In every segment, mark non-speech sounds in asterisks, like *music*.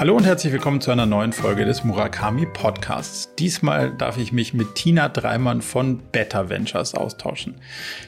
Hallo und herzlich willkommen zu einer neuen Folge des Murakami Podcasts. Diesmal darf ich mich mit Tina Dreimann von Better Ventures austauschen.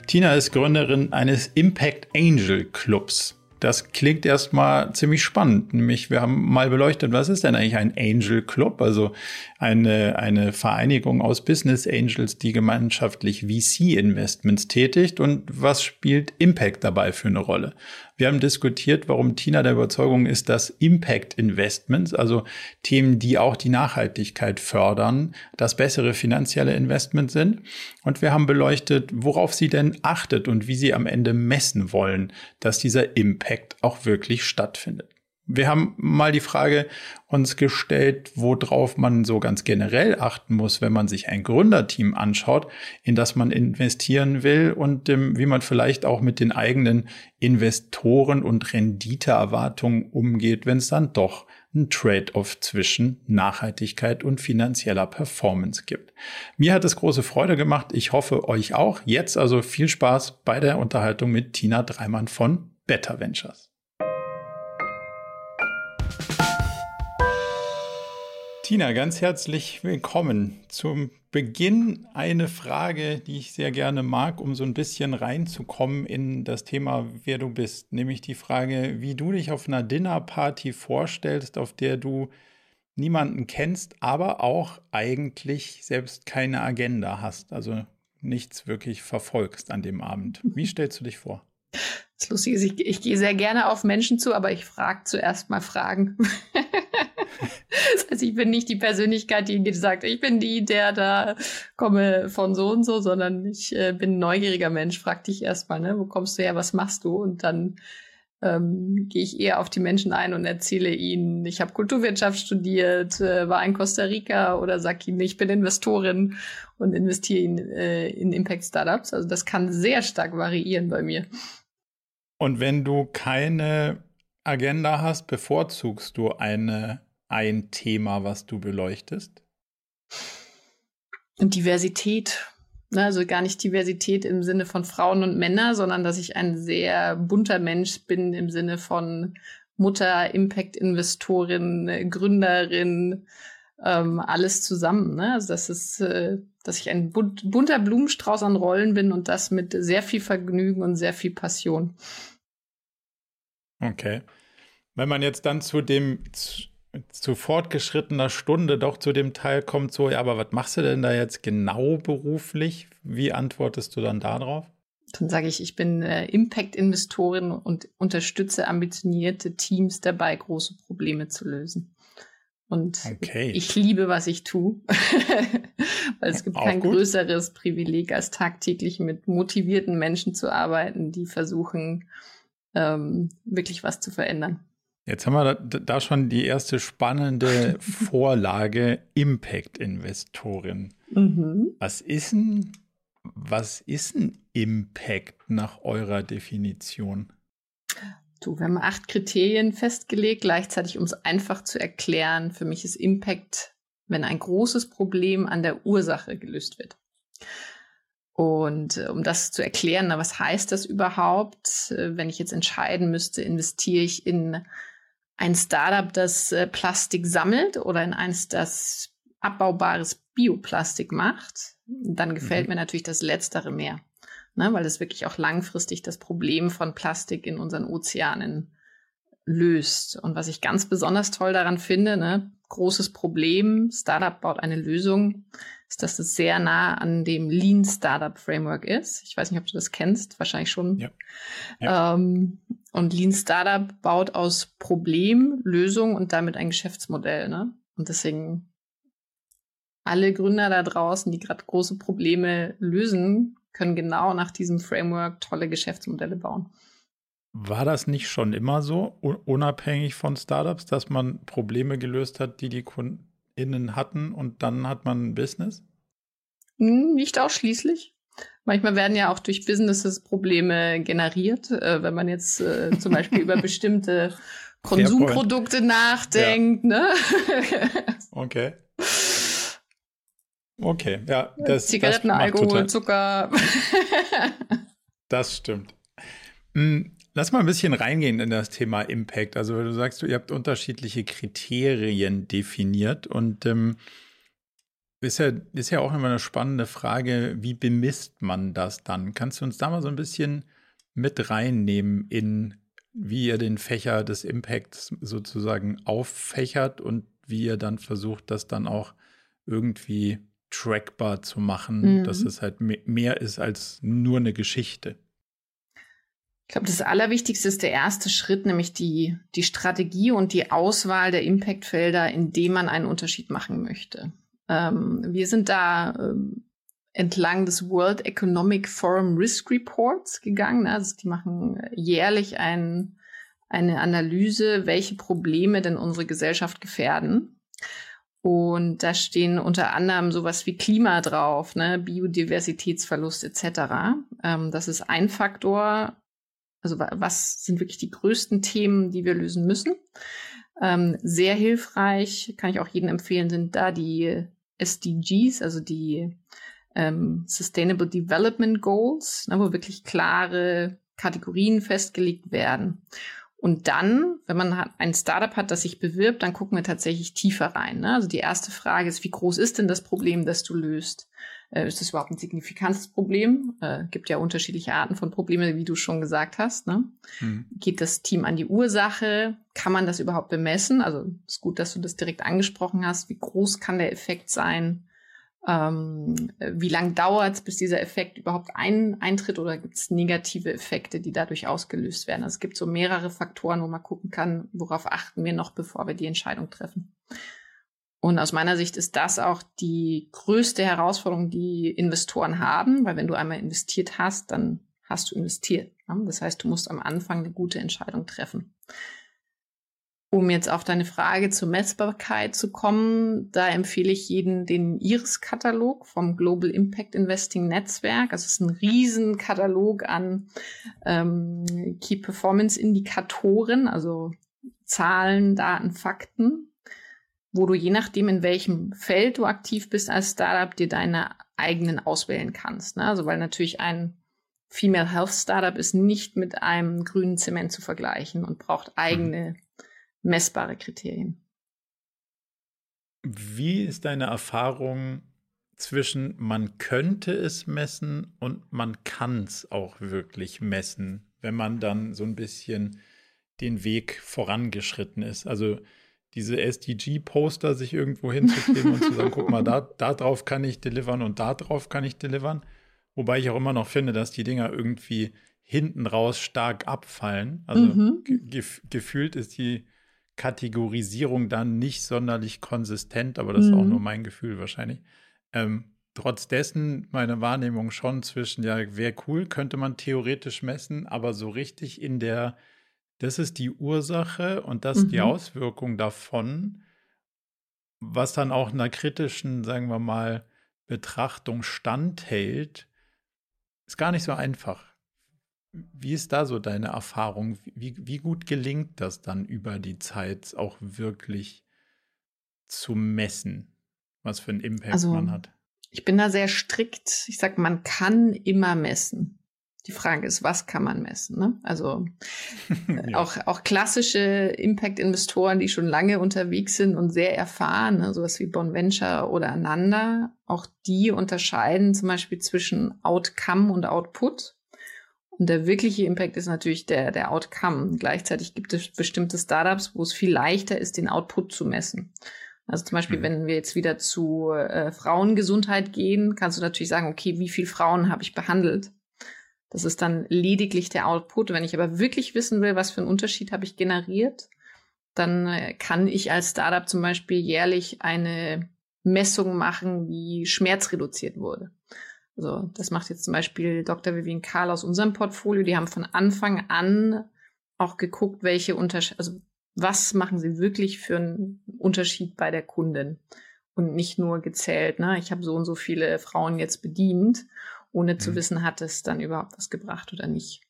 Tina ist Gründerin eines Impact Angel Clubs. Das klingt erstmal ziemlich spannend. Nämlich, wir haben mal beleuchtet, was ist denn eigentlich ein Angel Club? Also eine, eine Vereinigung aus Business Angels, die gemeinschaftlich VC-Investments tätigt. Und was spielt Impact dabei für eine Rolle? Wir haben diskutiert, warum Tina der Überzeugung ist, dass Impact Investments, also Themen, die auch die Nachhaltigkeit fördern, das bessere finanzielle Investment sind. Und wir haben beleuchtet, worauf sie denn achtet und wie sie am Ende messen wollen, dass dieser Impact auch wirklich stattfindet. Wir haben mal die Frage uns gestellt, worauf man so ganz generell achten muss, wenn man sich ein Gründerteam anschaut, in das man investieren will und ähm, wie man vielleicht auch mit den eigenen Investoren und Renditeerwartungen umgeht, wenn es dann doch ein Trade-off zwischen Nachhaltigkeit und finanzieller Performance gibt. Mir hat es große Freude gemacht. Ich hoffe euch auch. Jetzt also viel Spaß bei der Unterhaltung mit Tina Dreimann von Better Ventures. Tina, ganz herzlich willkommen. Zum Beginn eine Frage, die ich sehr gerne mag, um so ein bisschen reinzukommen in das Thema, wer du bist. Nämlich die Frage, wie du dich auf einer Dinnerparty vorstellst, auf der du niemanden kennst, aber auch eigentlich selbst keine Agenda hast. Also nichts wirklich verfolgst an dem Abend. Wie stellst du dich vor? Das Lustige ist, ich, ich gehe sehr gerne auf Menschen zu, aber ich frage zuerst mal Fragen. *laughs* *laughs* das heißt, ich bin nicht die Persönlichkeit, die sagt, ich bin die, der da komme von so und so, sondern ich äh, bin ein neugieriger Mensch. Frag dich erstmal, ne, wo kommst du her, was machst du? Und dann ähm, gehe ich eher auf die Menschen ein und erzähle ihnen, ich habe Kulturwirtschaft studiert, äh, war in Costa Rica oder sag ihnen, ich bin Investorin und investiere in, äh, in Impact Startups. Also das kann sehr stark variieren bei mir. Und wenn du keine Agenda hast, bevorzugst du eine ein Thema, was du beleuchtest? Diversität. Ne, also gar nicht Diversität im Sinne von Frauen und Männer, sondern dass ich ein sehr bunter Mensch bin im Sinne von Mutter, Impact-Investorin, Gründerin, ähm, alles zusammen. Ne? Also das ist, äh, dass ich ein bunter Blumenstrauß an Rollen bin und das mit sehr viel Vergnügen und sehr viel Passion. Okay. Wenn man jetzt dann zu dem zu fortgeschrittener Stunde doch zu dem Teil kommt, so, ja, aber was machst du denn da jetzt genau beruflich? Wie antwortest du dann darauf? Dann sage ich, ich bin äh, Impact-Investorin und unterstütze ambitionierte Teams dabei, große Probleme zu lösen. Und okay. ich liebe, was ich tue, *laughs* weil es gibt Auch kein gut. größeres Privileg, als tagtäglich mit motivierten Menschen zu arbeiten, die versuchen, ähm, wirklich was zu verändern. Jetzt haben wir da, schon die erste spannende *laughs* Vorlage Impact-Investorin. Mhm. Was ist ein, was ist ein Impact nach eurer Definition? Du, wir haben acht Kriterien festgelegt, gleichzeitig um es einfach zu erklären. Für mich ist Impact, wenn ein großes Problem an der Ursache gelöst wird. Und äh, um das zu erklären, na, was heißt das überhaupt? Äh, wenn ich jetzt entscheiden müsste, investiere ich in ein Startup, das äh, Plastik sammelt oder in eins, das abbaubares Bioplastik macht, dann gefällt mhm. mir natürlich das Letztere mehr, ne, weil es wirklich auch langfristig das Problem von Plastik in unseren Ozeanen löst. Und was ich ganz besonders toll daran finde, ne, großes Problem, Startup baut eine Lösung, ist, dass es sehr nah an dem Lean Startup Framework ist. Ich weiß nicht, ob du das kennst, wahrscheinlich schon. Ja. ja. Ähm, und Lean Startup baut aus Problem, Lösung und damit ein Geschäftsmodell. Ne? Und deswegen alle Gründer da draußen, die gerade große Probleme lösen, können genau nach diesem Framework tolle Geschäftsmodelle bauen. War das nicht schon immer so, unabhängig von Startups, dass man Probleme gelöst hat, die die Kunden innen hatten und dann hat man ein Business? Hm, nicht ausschließlich. Manchmal werden ja auch durch Businesses Probleme generiert, äh, wenn man jetzt äh, zum Beispiel über *laughs* bestimmte Konsumprodukte nachdenkt. Ja. Ne? *laughs* okay. Okay, ja. Das, Zigaretten, das Alkohol, total. Zucker. das stimmt. Lass mal ein bisschen reingehen in das Thema Impact. Also du sagst, ihr habt unterschiedliche Kriterien definiert und ähm, ist ja, ist ja auch immer eine spannende Frage, wie bemisst man das dann? Kannst du uns da mal so ein bisschen mit reinnehmen in, wie ihr den Fächer des Impacts sozusagen auffächert und wie ihr dann versucht, das dann auch irgendwie trackbar zu machen, mhm. dass es halt mehr ist als nur eine Geschichte? Ich glaube, das Allerwichtigste ist der erste Schritt, nämlich die, die Strategie und die Auswahl der Impactfelder, in dem man einen Unterschied machen möchte. Ähm, wir sind da ähm, entlang des World Economic Forum Risk Reports gegangen. Also die machen jährlich ein, eine Analyse, welche Probleme denn unsere Gesellschaft gefährden. Und da stehen unter anderem sowas wie Klima drauf, ne, Biodiversitätsverlust etc. Ähm, das ist ein Faktor. Also was sind wirklich die größten Themen, die wir lösen müssen? Ähm, sehr hilfreich, kann ich auch jedem empfehlen, sind da die SDGs, also die ähm, Sustainable Development Goals, ne, wo wirklich klare Kategorien festgelegt werden. Und dann, wenn man ein Startup hat, das sich bewirbt, dann gucken wir tatsächlich tiefer rein. Ne? Also die erste Frage ist, wie groß ist denn das Problem, das du löst? Äh, ist das überhaupt ein signifikantes Problem? Äh, gibt ja unterschiedliche Arten von Problemen, wie du schon gesagt hast. Ne? Hm. Geht das Team an die Ursache? Kann man das überhaupt bemessen? Also ist gut, dass du das direkt angesprochen hast. Wie groß kann der Effekt sein? Ähm, wie lange dauert es, bis dieser Effekt überhaupt ein, eintritt oder gibt es negative Effekte, die dadurch ausgelöst werden? Also es gibt so mehrere Faktoren, wo man gucken kann, worauf achten wir noch, bevor wir die Entscheidung treffen. Und aus meiner Sicht ist das auch die größte Herausforderung, die Investoren haben, weil wenn du einmal investiert hast, dann hast du investiert. Ne? Das heißt, du musst am Anfang eine gute Entscheidung treffen. Um jetzt auf deine Frage zur Messbarkeit zu kommen, da empfehle ich jeden den IRIS-Katalog vom Global Impact Investing Netzwerk. Es ist ein Riesenkatalog an ähm, Key Performance Indikatoren, also Zahlen, Daten, Fakten, wo du je nachdem, in welchem Feld du aktiv bist als Startup, dir deine eigenen auswählen kannst. Ne? Also weil natürlich ein Female Health Startup ist nicht mit einem grünen Zement zu vergleichen und braucht eigene mhm messbare Kriterien. Wie ist deine Erfahrung zwischen man könnte es messen und man kann es auch wirklich messen, wenn man dann so ein bisschen den Weg vorangeschritten ist? Also diese SDG-Poster sich irgendwo hinzukleben und zu sagen, guck mal, da, da drauf kann ich delivern und da drauf kann ich delivern. Wobei ich auch immer noch finde, dass die Dinger irgendwie hinten raus stark abfallen. Also mhm. gef gefühlt ist die Kategorisierung dann nicht sonderlich konsistent, aber das mhm. ist auch mhm. nur mein Gefühl wahrscheinlich. Ähm, trotz dessen meine Wahrnehmung schon zwischen, ja, wäre cool, könnte man theoretisch messen, aber so richtig in der, das ist die Ursache und das mhm. die Auswirkung davon, was dann auch einer kritischen, sagen wir mal, Betrachtung standhält, ist gar nicht so einfach. Wie ist da so deine Erfahrung? Wie, wie gut gelingt das dann über die Zeit auch wirklich zu messen, was für einen Impact also, man hat? Ich bin da sehr strikt. Ich sage, man kann immer messen. Die Frage ist, was kann man messen? Ne? Also *laughs* ja. auch, auch klassische Impact-Investoren, die schon lange unterwegs sind und sehr erfahren, ne? sowas wie Bonventure oder Ananda, auch die unterscheiden zum Beispiel zwischen Outcome und Output. Und der wirkliche Impact ist natürlich der, der Outcome. Gleichzeitig gibt es bestimmte Startups, wo es viel leichter ist, den Output zu messen. Also zum Beispiel, mhm. wenn wir jetzt wieder zu äh, Frauengesundheit gehen, kannst du natürlich sagen, okay, wie viele Frauen habe ich behandelt? Das ist dann lediglich der Output. Wenn ich aber wirklich wissen will, was für einen Unterschied habe ich generiert, dann äh, kann ich als Startup zum Beispiel jährlich eine Messung machen, wie Schmerz reduziert wurde. Also das macht jetzt zum Beispiel Dr. Vivian Karl aus unserem Portfolio. Die haben von Anfang an auch geguckt, welche Unterschiede, also was machen sie wirklich für einen Unterschied bei der Kundin und nicht nur gezählt, ne, ich habe so und so viele Frauen jetzt bedient, ohne mhm. zu wissen, hat es dann überhaupt was gebracht oder nicht.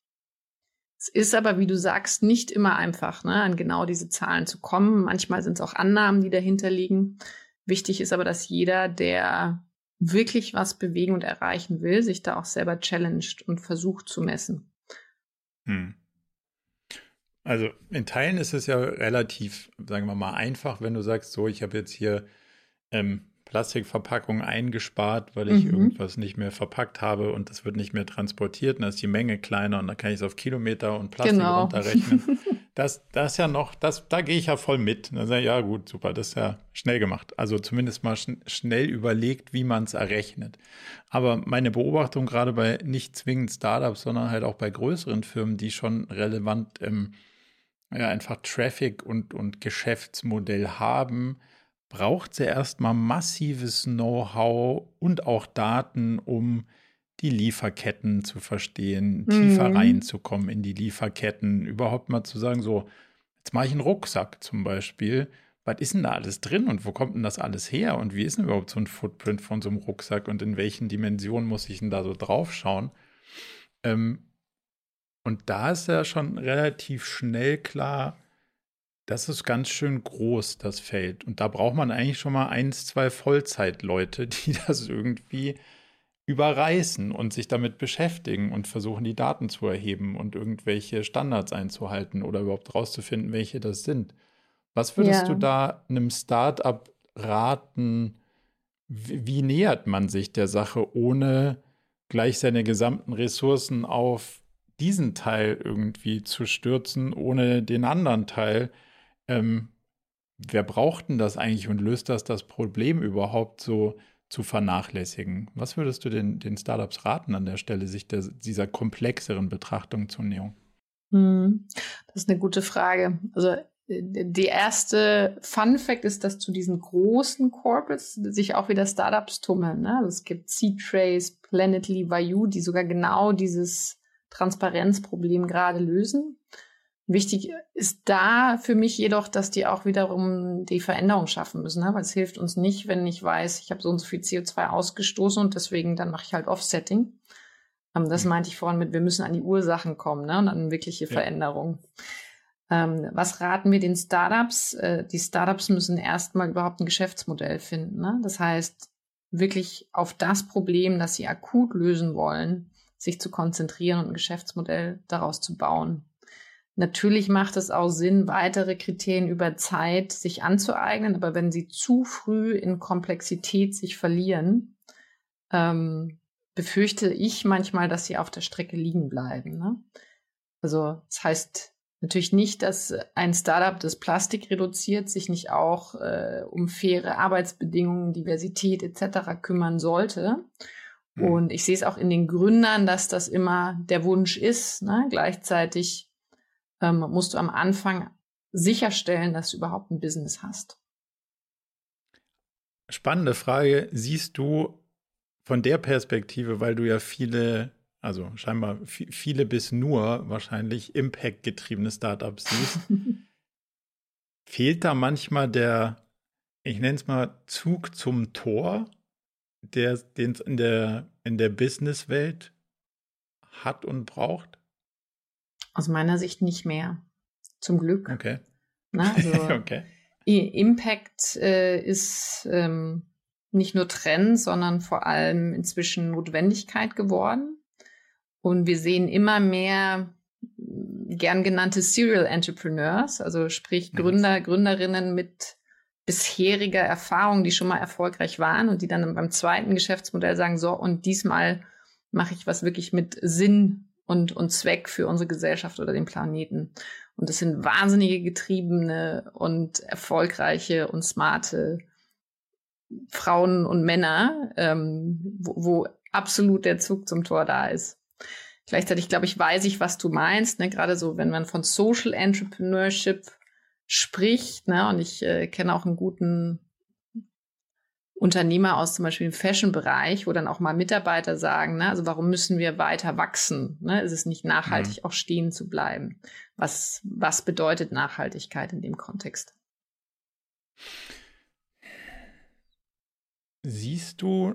Es ist aber, wie du sagst, nicht immer einfach, ne, an genau diese Zahlen zu kommen. Manchmal sind es auch Annahmen, die dahinter liegen. Wichtig ist aber, dass jeder, der wirklich was bewegen und erreichen will, sich da auch selber challenged und versucht zu messen. Hm. Also in Teilen ist es ja relativ, sagen wir mal, einfach, wenn du sagst, so, ich habe jetzt hier ähm, Plastikverpackung eingespart, weil ich mhm. irgendwas nicht mehr verpackt habe und das wird nicht mehr transportiert und dann ist die Menge kleiner und dann kann ich es auf Kilometer und Plastik genau. runterrechnen. *laughs* Das, das ist ja noch, das, da gehe ich ja voll mit. Dann sage ich, ja gut, super, das ist ja schnell gemacht. Also zumindest mal schn schnell überlegt, wie man es errechnet. Aber meine Beobachtung gerade bei nicht zwingend Startups, sondern halt auch bei größeren Firmen, die schon relevant ähm, ja, einfach Traffic und, und Geschäftsmodell haben, braucht sie erstmal massives Know-how und auch Daten, um die Lieferketten zu verstehen, mhm. tiefer reinzukommen in die Lieferketten, überhaupt mal zu sagen, so, jetzt mache ich einen Rucksack zum Beispiel. Was ist denn da alles drin und wo kommt denn das alles her und wie ist denn überhaupt so ein Footprint von so einem Rucksack und in welchen Dimensionen muss ich denn da so drauf schauen? Ähm, und da ist ja schon relativ schnell klar, das ist ganz schön groß, das Feld. Und da braucht man eigentlich schon mal eins, zwei Vollzeitleute, *laughs* die das irgendwie überreißen und sich damit beschäftigen und versuchen, die Daten zu erheben und irgendwelche Standards einzuhalten oder überhaupt rauszufinden, welche das sind. Was würdest ja. du da einem Startup raten? Wie, wie nähert man sich der Sache, ohne gleich seine gesamten Ressourcen auf diesen Teil irgendwie zu stürzen, ohne den anderen Teil? Ähm, wer braucht denn das eigentlich und löst das das Problem überhaupt so zu vernachlässigen? Was würdest du den, den Startups raten an der Stelle, sich der, dieser komplexeren Betrachtung zu nähern? Hm, das ist eine gute Frage. Also äh, die erste Fun Fact ist, dass zu diesen großen Corporates sich auch wieder Startups tummeln. Ne? Also es gibt C-Trace, Planetly, Vayu, die sogar genau dieses Transparenzproblem gerade lösen. Wichtig ist da für mich jedoch, dass die auch wiederum die Veränderung schaffen müssen, ne? weil es hilft uns nicht, wenn ich weiß, ich habe so und so viel CO2 ausgestoßen und deswegen dann mache ich halt Offsetting. Ähm, das mhm. meinte ich vorhin mit, wir müssen an die Ursachen kommen ne? und an wirkliche ja. Veränderung. Ähm, was raten wir den Startups? Äh, die Startups müssen erstmal überhaupt ein Geschäftsmodell finden. Ne? Das heißt, wirklich auf das Problem, das sie akut lösen wollen, sich zu konzentrieren und ein Geschäftsmodell daraus zu bauen. Natürlich macht es auch Sinn, weitere Kriterien über Zeit sich anzueignen, aber wenn sie zu früh in Komplexität sich verlieren, ähm, befürchte ich manchmal, dass sie auf der Strecke liegen bleiben. Ne? Also das heißt natürlich nicht, dass ein Startup, das Plastik reduziert, sich nicht auch äh, um faire Arbeitsbedingungen, Diversität etc. kümmern sollte. Mhm. Und ich sehe es auch in den Gründern, dass das immer der Wunsch ist. Ne? Gleichzeitig ähm, musst du am Anfang sicherstellen, dass du überhaupt ein Business hast. Spannende Frage. Siehst du von der Perspektive, weil du ja viele, also scheinbar viele bis nur wahrscheinlich Impact-getriebene Startups siehst, *laughs* fehlt da manchmal der, ich nenne es mal Zug zum Tor, der den es in der, in der Businesswelt hat und braucht? Aus meiner Sicht nicht mehr. Zum Glück. Okay. Na, *laughs* also okay. Impact äh, ist ähm, nicht nur Trend, sondern vor allem inzwischen Notwendigkeit geworden. Und wir sehen immer mehr mm, gern genannte Serial Entrepreneurs, also sprich Gründer, Gründerinnen mit bisheriger Erfahrung, die schon mal erfolgreich waren und die dann beim zweiten Geschäftsmodell sagen, so, und diesmal mache ich was wirklich mit Sinn und, und Zweck für unsere Gesellschaft oder den Planeten. Und das sind wahnsinnige, getriebene und erfolgreiche und smarte Frauen und Männer, ähm, wo, wo absolut der Zug zum Tor da ist. Gleichzeitig, glaube ich, weiß ich, was du meinst. Ne? Gerade so, wenn man von Social Entrepreneurship spricht, ne? und ich äh, kenne auch einen guten Unternehmer aus zum Beispiel dem Fashion-Bereich, wo dann auch mal Mitarbeiter sagen, ne, also warum müssen wir weiter wachsen? Ne? Ist es nicht nachhaltig, mhm. auch stehen zu bleiben? Was, was bedeutet Nachhaltigkeit in dem Kontext? Siehst du,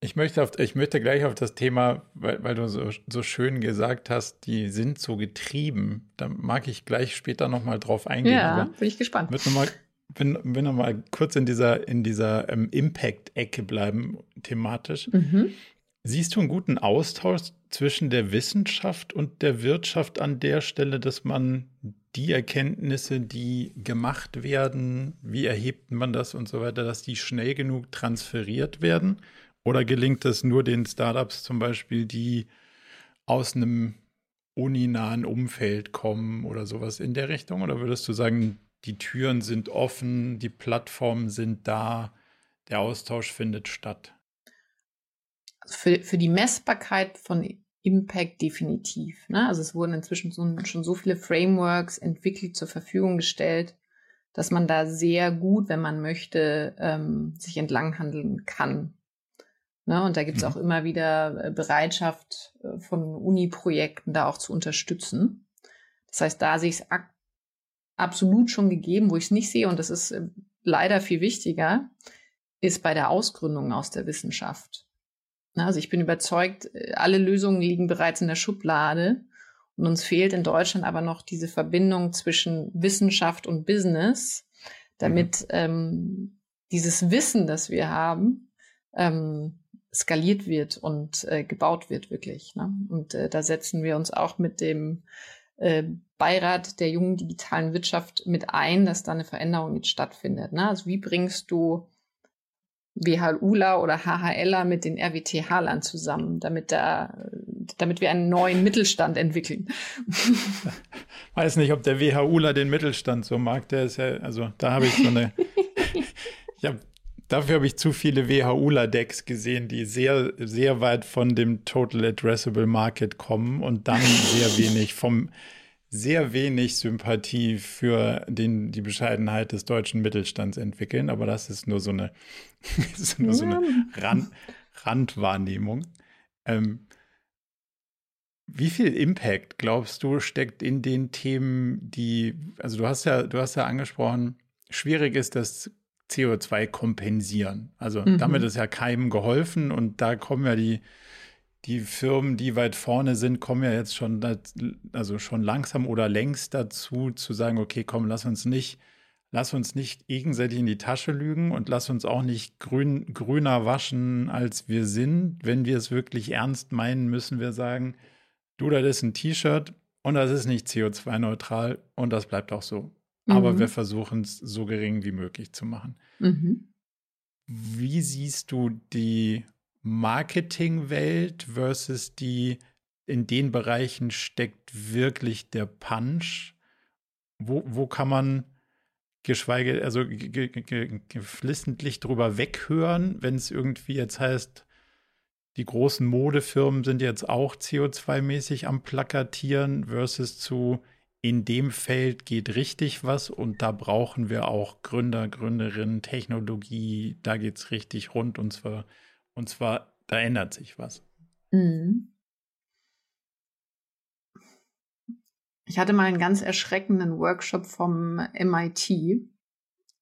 ich möchte, auf, ich möchte gleich auf das Thema, weil, weil du so, so schön gesagt hast, die sind so getrieben. Da mag ich gleich später nochmal drauf eingehen. Ja, bin ich gespannt. Wird nochmal bin, bin noch mal kurz in dieser, in dieser ähm, Impact-Ecke bleiben, thematisch. Mhm. Siehst du einen guten Austausch zwischen der Wissenschaft und der Wirtschaft an der Stelle, dass man die Erkenntnisse, die gemacht werden, wie erhebt man das und so weiter, dass die schnell genug transferiert werden? Oder gelingt es nur den Startups zum Beispiel, die aus einem uninahen Umfeld kommen oder sowas in der Richtung? Oder würdest du sagen, die Türen sind offen, die Plattformen sind da, der Austausch findet statt? Also für, für die Messbarkeit von Impact definitiv. Ne? Also es wurden inzwischen so, schon so viele Frameworks entwickelt, zur Verfügung gestellt, dass man da sehr gut, wenn man möchte, ähm, sich entlanghandeln kann. Ne? Und da gibt es mhm. auch immer wieder äh, Bereitschaft äh, von Uni-Projekten, da auch zu unterstützen. Das heißt, da sehe ich es absolut schon gegeben, wo ich es nicht sehe, und das ist äh, leider viel wichtiger, ist bei der Ausgründung aus der Wissenschaft. Also ich bin überzeugt, alle Lösungen liegen bereits in der Schublade. Und uns fehlt in Deutschland aber noch diese Verbindung zwischen Wissenschaft und Business, damit mhm. ähm, dieses Wissen, das wir haben, ähm, skaliert wird und äh, gebaut wird wirklich. Ne? Und äh, da setzen wir uns auch mit dem äh, Beirat der jungen digitalen Wirtschaft mit ein, dass da eine Veränderung jetzt stattfindet. Ne? Also wie bringst du WHUler oder HHLer mit den RWTH-Lern zusammen, damit da, damit wir einen neuen Mittelstand entwickeln. *laughs* Weiß nicht, ob der WHUler den Mittelstand so mag. Der ist ja, also da habe ich so eine, *laughs* ich habe Dafür habe ich zu viele WHUler-Decks gesehen, die sehr, sehr weit von dem Total Addressable Market kommen und dann sehr wenig vom, sehr wenig Sympathie für den, die Bescheidenheit des deutschen Mittelstands entwickeln. Aber das ist nur so eine, *laughs* ist nur so eine Rand, Randwahrnehmung. Ähm, wie viel Impact, glaubst du, steckt in den Themen, die, also du hast ja, du hast ja angesprochen, schwierig ist das CO2 kompensieren. Also mhm. damit ist ja keinem geholfen und da kommen ja die, die Firmen, die weit vorne sind, kommen ja jetzt schon, also schon langsam oder längst dazu zu sagen, okay, komm, lass uns nicht, lass uns nicht gegenseitig in die Tasche lügen und lass uns auch nicht grün, grüner waschen, als wir sind. Wenn wir es wirklich ernst meinen, müssen wir sagen, du, das ist ein T-Shirt und das ist nicht CO2-neutral und das bleibt auch so aber mhm. wir versuchen es so gering wie möglich zu machen. Mhm. Wie siehst du die Marketingwelt versus die, in den Bereichen steckt wirklich der Punch? Wo, wo kann man geschweige, also geflissentlich drüber weghören, wenn es irgendwie jetzt heißt, die großen Modefirmen sind jetzt auch CO2-mäßig am Plakatieren versus zu in dem Feld geht richtig was und da brauchen wir auch Gründer, Gründerinnen, Technologie, da geht es richtig rund und zwar, und zwar, da ändert sich was. Mhm. Ich hatte mal einen ganz erschreckenden Workshop vom MIT,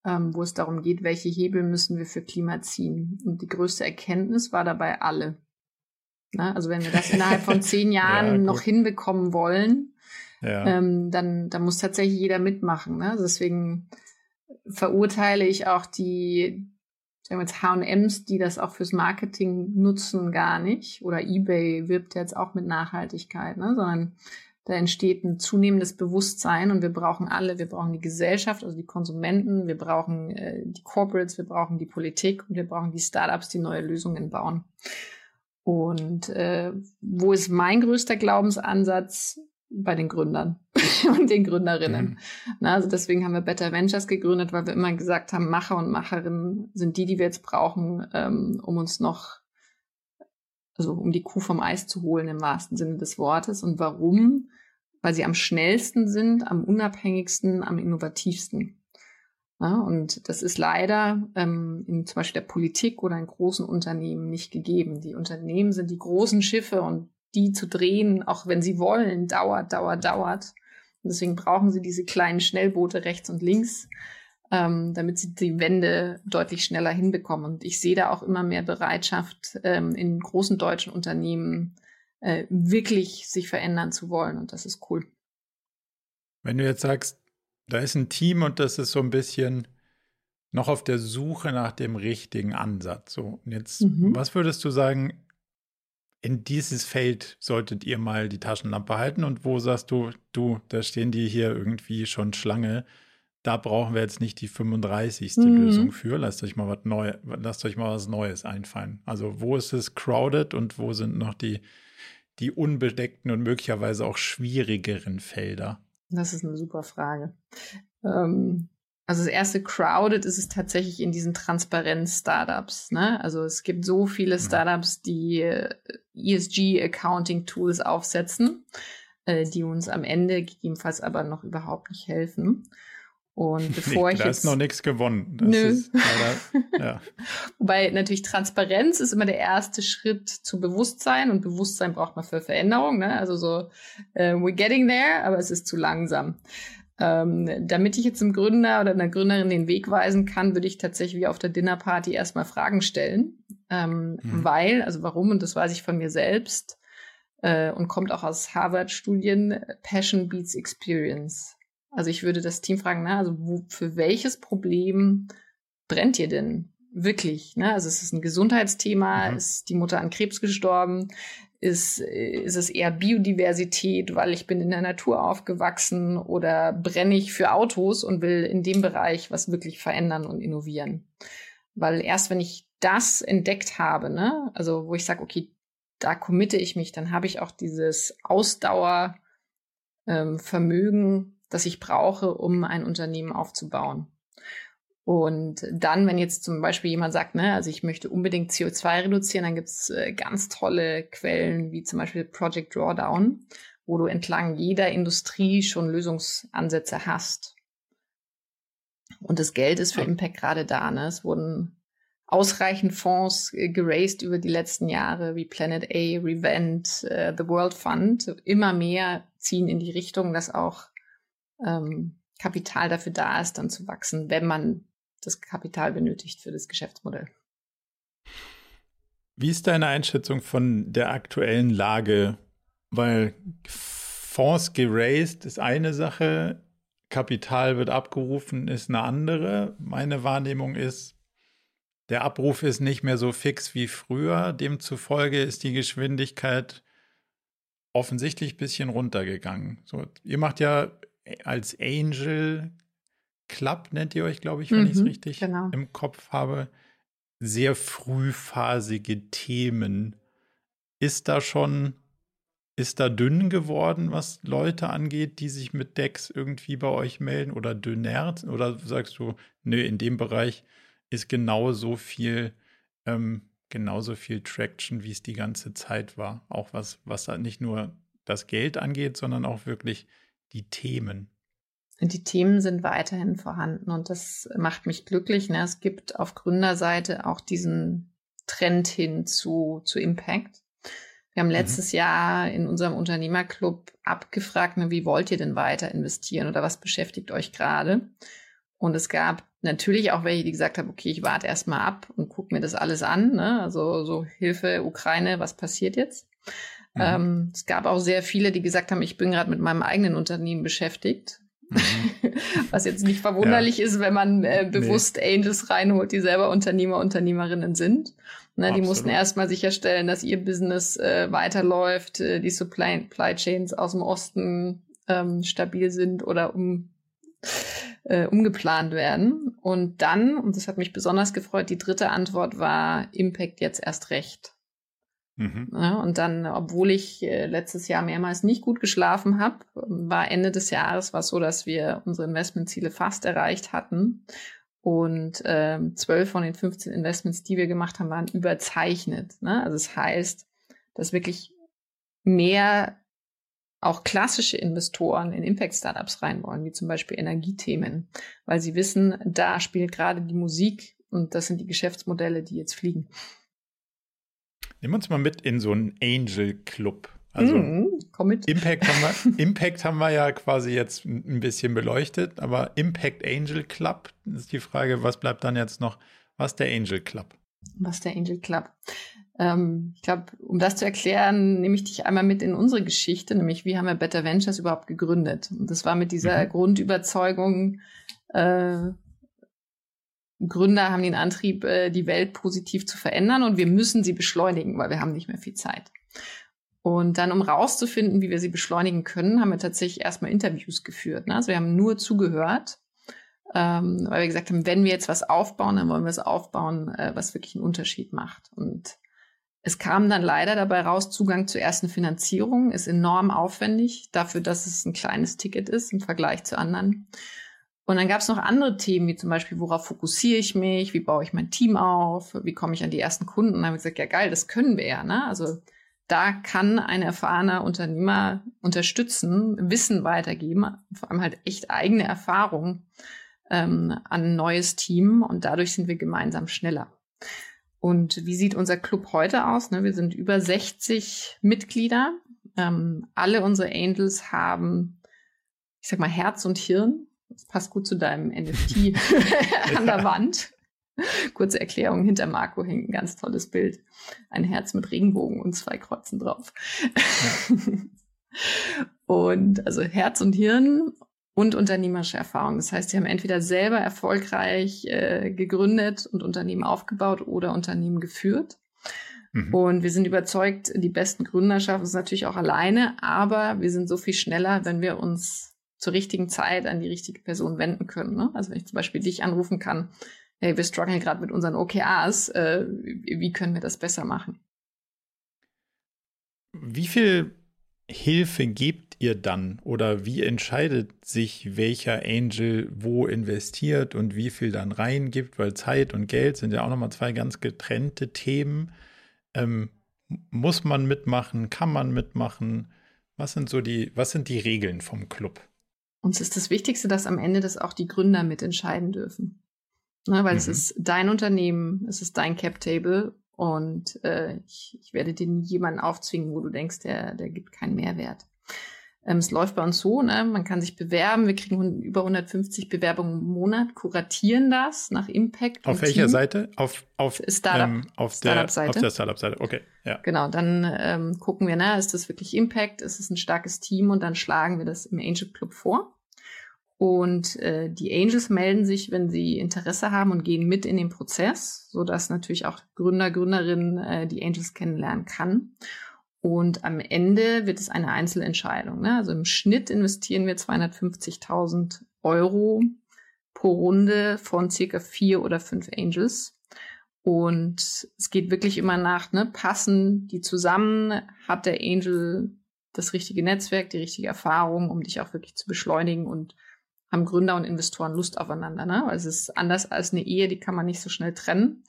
ähm, wo es darum geht, welche Hebel müssen wir für Klima ziehen. Und die größte Erkenntnis war dabei alle. Na, also wenn wir das innerhalb von *laughs* zehn Jahren ja, noch hinbekommen wollen, ähm, dann, dann muss tatsächlich jeder mitmachen. Ne? Also deswegen verurteile ich auch die sagen wir jetzt H&Ms, die das auch fürs Marketing nutzen, gar nicht. Oder eBay wirbt jetzt auch mit Nachhaltigkeit, ne? sondern da entsteht ein zunehmendes Bewusstsein und wir brauchen alle, wir brauchen die Gesellschaft, also die Konsumenten, wir brauchen äh, die Corporates, wir brauchen die Politik und wir brauchen die Startups, die neue Lösungen bauen. Und äh, wo ist mein größter Glaubensansatz? Bei den Gründern *laughs* und den Gründerinnen. Mhm. Na, also deswegen haben wir Better Ventures gegründet, weil wir immer gesagt haben, Macher und Macherinnen sind die, die wir jetzt brauchen, ähm, um uns noch, also um die Kuh vom Eis zu holen im wahrsten Sinne des Wortes. Und warum? Weil sie am schnellsten sind, am unabhängigsten, am innovativsten. Ja, und das ist leider ähm, in zum Beispiel der Politik oder in großen Unternehmen nicht gegeben. Die Unternehmen sind die großen Schiffe und die zu drehen, auch wenn sie wollen, dauert, dauert, dauert. Und deswegen brauchen sie diese kleinen Schnellboote rechts und links, ähm, damit sie die Wände deutlich schneller hinbekommen. Und ich sehe da auch immer mehr Bereitschaft ähm, in großen deutschen Unternehmen, äh, wirklich sich verändern zu wollen. Und das ist cool. Wenn du jetzt sagst, da ist ein Team und das ist so ein bisschen noch auf der Suche nach dem richtigen Ansatz. So, und jetzt, mhm. was würdest du sagen, in dieses Feld solltet ihr mal die Taschenlampe halten und wo sagst du, du, da stehen die hier irgendwie schon Schlange. Da brauchen wir jetzt nicht die 35. Mhm. Lösung für. Lasst euch mal was Neues, lasst euch mal was Neues einfallen. Also wo ist es crowded und wo sind noch die, die unbedeckten und möglicherweise auch schwierigeren Felder? Das ist eine super Frage. Ähm, also das erste crowded ist es tatsächlich in diesen Transparenz-Startups. Ne? Also es gibt so viele mhm. Startups, die äh, ESG-Accounting-Tools aufsetzen, äh, die uns am Ende gegebenenfalls aber noch überhaupt nicht helfen. Und *laughs* bevor nee, ich da jetzt, ist noch nichts gewonnen. Das nö. Leider, *laughs* ja. Wobei natürlich Transparenz ist immer der erste Schritt zu Bewusstsein und Bewusstsein braucht man für Veränderung. Ne? Also so, uh, we're getting there, aber es ist zu langsam. Ähm, damit ich jetzt einem Gründer oder einer Gründerin den Weg weisen kann, würde ich tatsächlich wie auf der Dinnerparty erstmal Fragen stellen. Ähm, mhm. Weil, also warum, und das weiß ich von mir selbst äh, und kommt auch aus Harvard-Studien, Passion beats Experience. Also ich würde das Team fragen, na, also wo, für welches Problem brennt ihr denn? Wirklich, ne? Also es ist ein Gesundheitsthema, mhm. ist die Mutter an Krebs gestorben, ist, ist es eher Biodiversität, weil ich bin in der Natur aufgewachsen oder brenne ich für Autos und will in dem Bereich was wirklich verändern und innovieren. Weil erst wenn ich das entdeckt habe, ne, also wo ich sage, okay, da committe ich mich, dann habe ich auch dieses Ausdauervermögen, ähm, das ich brauche, um ein Unternehmen aufzubauen. Und dann, wenn jetzt zum Beispiel jemand sagt, ne, also ich möchte unbedingt CO2 reduzieren, dann gibt's äh, ganz tolle Quellen, wie zum Beispiel Project Drawdown, wo du entlang jeder Industrie schon Lösungsansätze hast. Und das Geld ist für Impact gerade da. Ne? Es wurden ausreichend Fonds äh, geraced über die letzten Jahre, wie Planet A, Revent, äh, The World Fund. Immer mehr ziehen in die Richtung, dass auch ähm, Kapital dafür da ist, dann zu wachsen, wenn man das Kapital benötigt für das Geschäftsmodell. Wie ist deine Einschätzung von der aktuellen Lage? Weil Fonds geraced ist eine Sache, Kapital wird abgerufen ist eine andere. Meine Wahrnehmung ist, der Abruf ist nicht mehr so fix wie früher. Demzufolge ist die Geschwindigkeit offensichtlich ein bisschen runtergegangen. So, ihr macht ja als Angel Club nennt ihr euch, glaube ich, wenn mhm, ich es richtig genau. im Kopf habe. Sehr frühphasige Themen. Ist da schon, ist da dünn geworden, was Leute angeht, die sich mit Decks irgendwie bei euch melden oder dünner? Oder sagst du, nö, in dem Bereich ist genauso viel, ähm, genauso viel Traction, wie es die ganze Zeit war. Auch was, was nicht nur das Geld angeht, sondern auch wirklich die Themen die Themen sind weiterhin vorhanden und das macht mich glücklich. Ne? Es gibt auf Gründerseite auch diesen Trend hin zu, zu Impact. Wir haben mhm. letztes mhm. Jahr in unserem Unternehmerclub abgefragt, ne, wie wollt ihr denn weiter investieren oder was beschäftigt euch gerade? Und es gab natürlich auch welche, die gesagt haben, okay, ich warte erstmal ab und gucke mir das alles an. Ne? Also so Hilfe, Ukraine, was passiert jetzt? Mhm. Ähm, es gab auch sehr viele, die gesagt haben, ich bin gerade mit meinem eigenen Unternehmen beschäftigt Mhm. *laughs* Was jetzt nicht verwunderlich ja. ist, wenn man äh, bewusst nee. Angels reinholt, die selber Unternehmer, Unternehmerinnen sind. Ne, die mussten erstmal sicherstellen, dass ihr Business äh, weiterläuft, äh, die Supply, Supply Chains aus dem Osten ähm, stabil sind oder um, äh, umgeplant werden. Und dann, und das hat mich besonders gefreut, die dritte Antwort war Impact jetzt erst recht. Mhm. Ja, und dann, obwohl ich äh, letztes Jahr mehrmals nicht gut geschlafen habe, war Ende des Jahres war so, dass wir unsere Investmentziele fast erreicht hatten. Und äh, zwölf von den 15 Investments, die wir gemacht haben, waren überzeichnet. Ne? Also das heißt, dass wirklich mehr auch klassische Investoren in Impact-Startups rein wollen, wie zum Beispiel Energiethemen, weil sie wissen, da spielt gerade die Musik und das sind die Geschäftsmodelle, die jetzt fliegen. Nimm uns mal mit in so einen Angel Club. Also mm, Impact, haben wir, *laughs* Impact haben wir ja quasi jetzt ein bisschen beleuchtet, aber Impact Angel Club ist die Frage, was bleibt dann jetzt noch? Was der Angel Club? Was der Angel Club? Ähm, ich glaube, um das zu erklären, nehme ich dich einmal mit in unsere Geschichte, nämlich wie haben wir Better Ventures überhaupt gegründet? Und das war mit dieser mhm. Grundüberzeugung, äh, Gründer haben den Antrieb, äh, die Welt positiv zu verändern und wir müssen sie beschleunigen, weil wir haben nicht mehr viel Zeit. Und dann, um rauszufinden, wie wir sie beschleunigen können, haben wir tatsächlich erstmal Interviews geführt. Ne? Also wir haben nur zugehört, ähm, weil wir gesagt haben, wenn wir jetzt was aufbauen, dann wollen wir es aufbauen, äh, was wirklich einen Unterschied macht. Und es kam dann leider dabei raus, Zugang zur ersten Finanzierung ist enorm aufwendig, dafür, dass es ein kleines Ticket ist im Vergleich zu anderen. Und dann gab es noch andere Themen, wie zum Beispiel, worauf fokussiere ich mich, wie baue ich mein Team auf, wie komme ich an die ersten Kunden. Und dann haben wir gesagt, ja geil, das können wir ja. Ne? Also da kann ein erfahrener Unternehmer unterstützen, Wissen weitergeben, vor allem halt echt eigene Erfahrungen ähm, an ein neues Team und dadurch sind wir gemeinsam schneller. Und wie sieht unser Club heute aus? Ne, wir sind über 60 Mitglieder. Ähm, alle unsere Angels haben, ich sag mal, Herz und Hirn. Das passt gut zu deinem NFT *laughs* *laughs* an der Wand. Kurze Erklärung, hinter Marco hängt ein ganz tolles Bild. Ein Herz mit Regenbogen und zwei Kreuzen drauf. Ja. *laughs* und also Herz und Hirn und unternehmerische Erfahrung. Das heißt, sie haben entweder selber erfolgreich äh, gegründet und Unternehmen aufgebaut oder Unternehmen geführt. Mhm. Und wir sind überzeugt, die besten Gründer schaffen es natürlich auch alleine, aber wir sind so viel schneller, wenn wir uns zur richtigen Zeit an die richtige Person wenden können. Ne? Also wenn ich zum Beispiel dich anrufen kann, hey, wir strugglen gerade mit unseren OKRs, äh, wie können wir das besser machen? Wie viel Hilfe gebt ihr dann oder wie entscheidet sich, welcher Angel wo investiert und wie viel dann reingibt? Weil Zeit und Geld sind ja auch nochmal zwei ganz getrennte Themen. Ähm, muss man mitmachen? Kann man mitmachen? Was sind so die, was sind die Regeln vom Club? Uns ist das Wichtigste, dass am Ende das auch die Gründer mitentscheiden dürfen. Ne, weil mhm. es ist dein Unternehmen, es ist dein Cap Table und äh, ich, ich werde dir nie jemanden aufzwingen, wo du denkst, der, der gibt keinen Mehrwert. Ähm, es läuft bei uns so, ne? man kann sich bewerben, wir kriegen über 150 Bewerbungen im Monat, kuratieren das nach Impact. Auf welcher Team. Seite? Auf, auf, Startup, ähm, auf der Startup-Seite. Auf der Startup-Seite, okay. Ja. Genau, dann ähm, gucken wir, ne, ist das wirklich Impact, ist es ein starkes Team und dann schlagen wir das im Angel Club vor. Und äh, die Angels melden sich, wenn sie Interesse haben und gehen mit in den Prozess, so dass natürlich auch Gründer, Gründerinnen äh, die Angels kennenlernen kann. Und am Ende wird es eine Einzelentscheidung. Ne? Also im Schnitt investieren wir 250.000 Euro pro Runde von circa vier oder fünf Angels. Und es geht wirklich immer nach, ne, passen die zusammen? Hat der Angel das richtige Netzwerk, die richtige Erfahrung, um dich auch wirklich zu beschleunigen und haben Gründer und Investoren Lust aufeinander. Ne? Also es ist anders als eine Ehe, die kann man nicht so schnell trennen.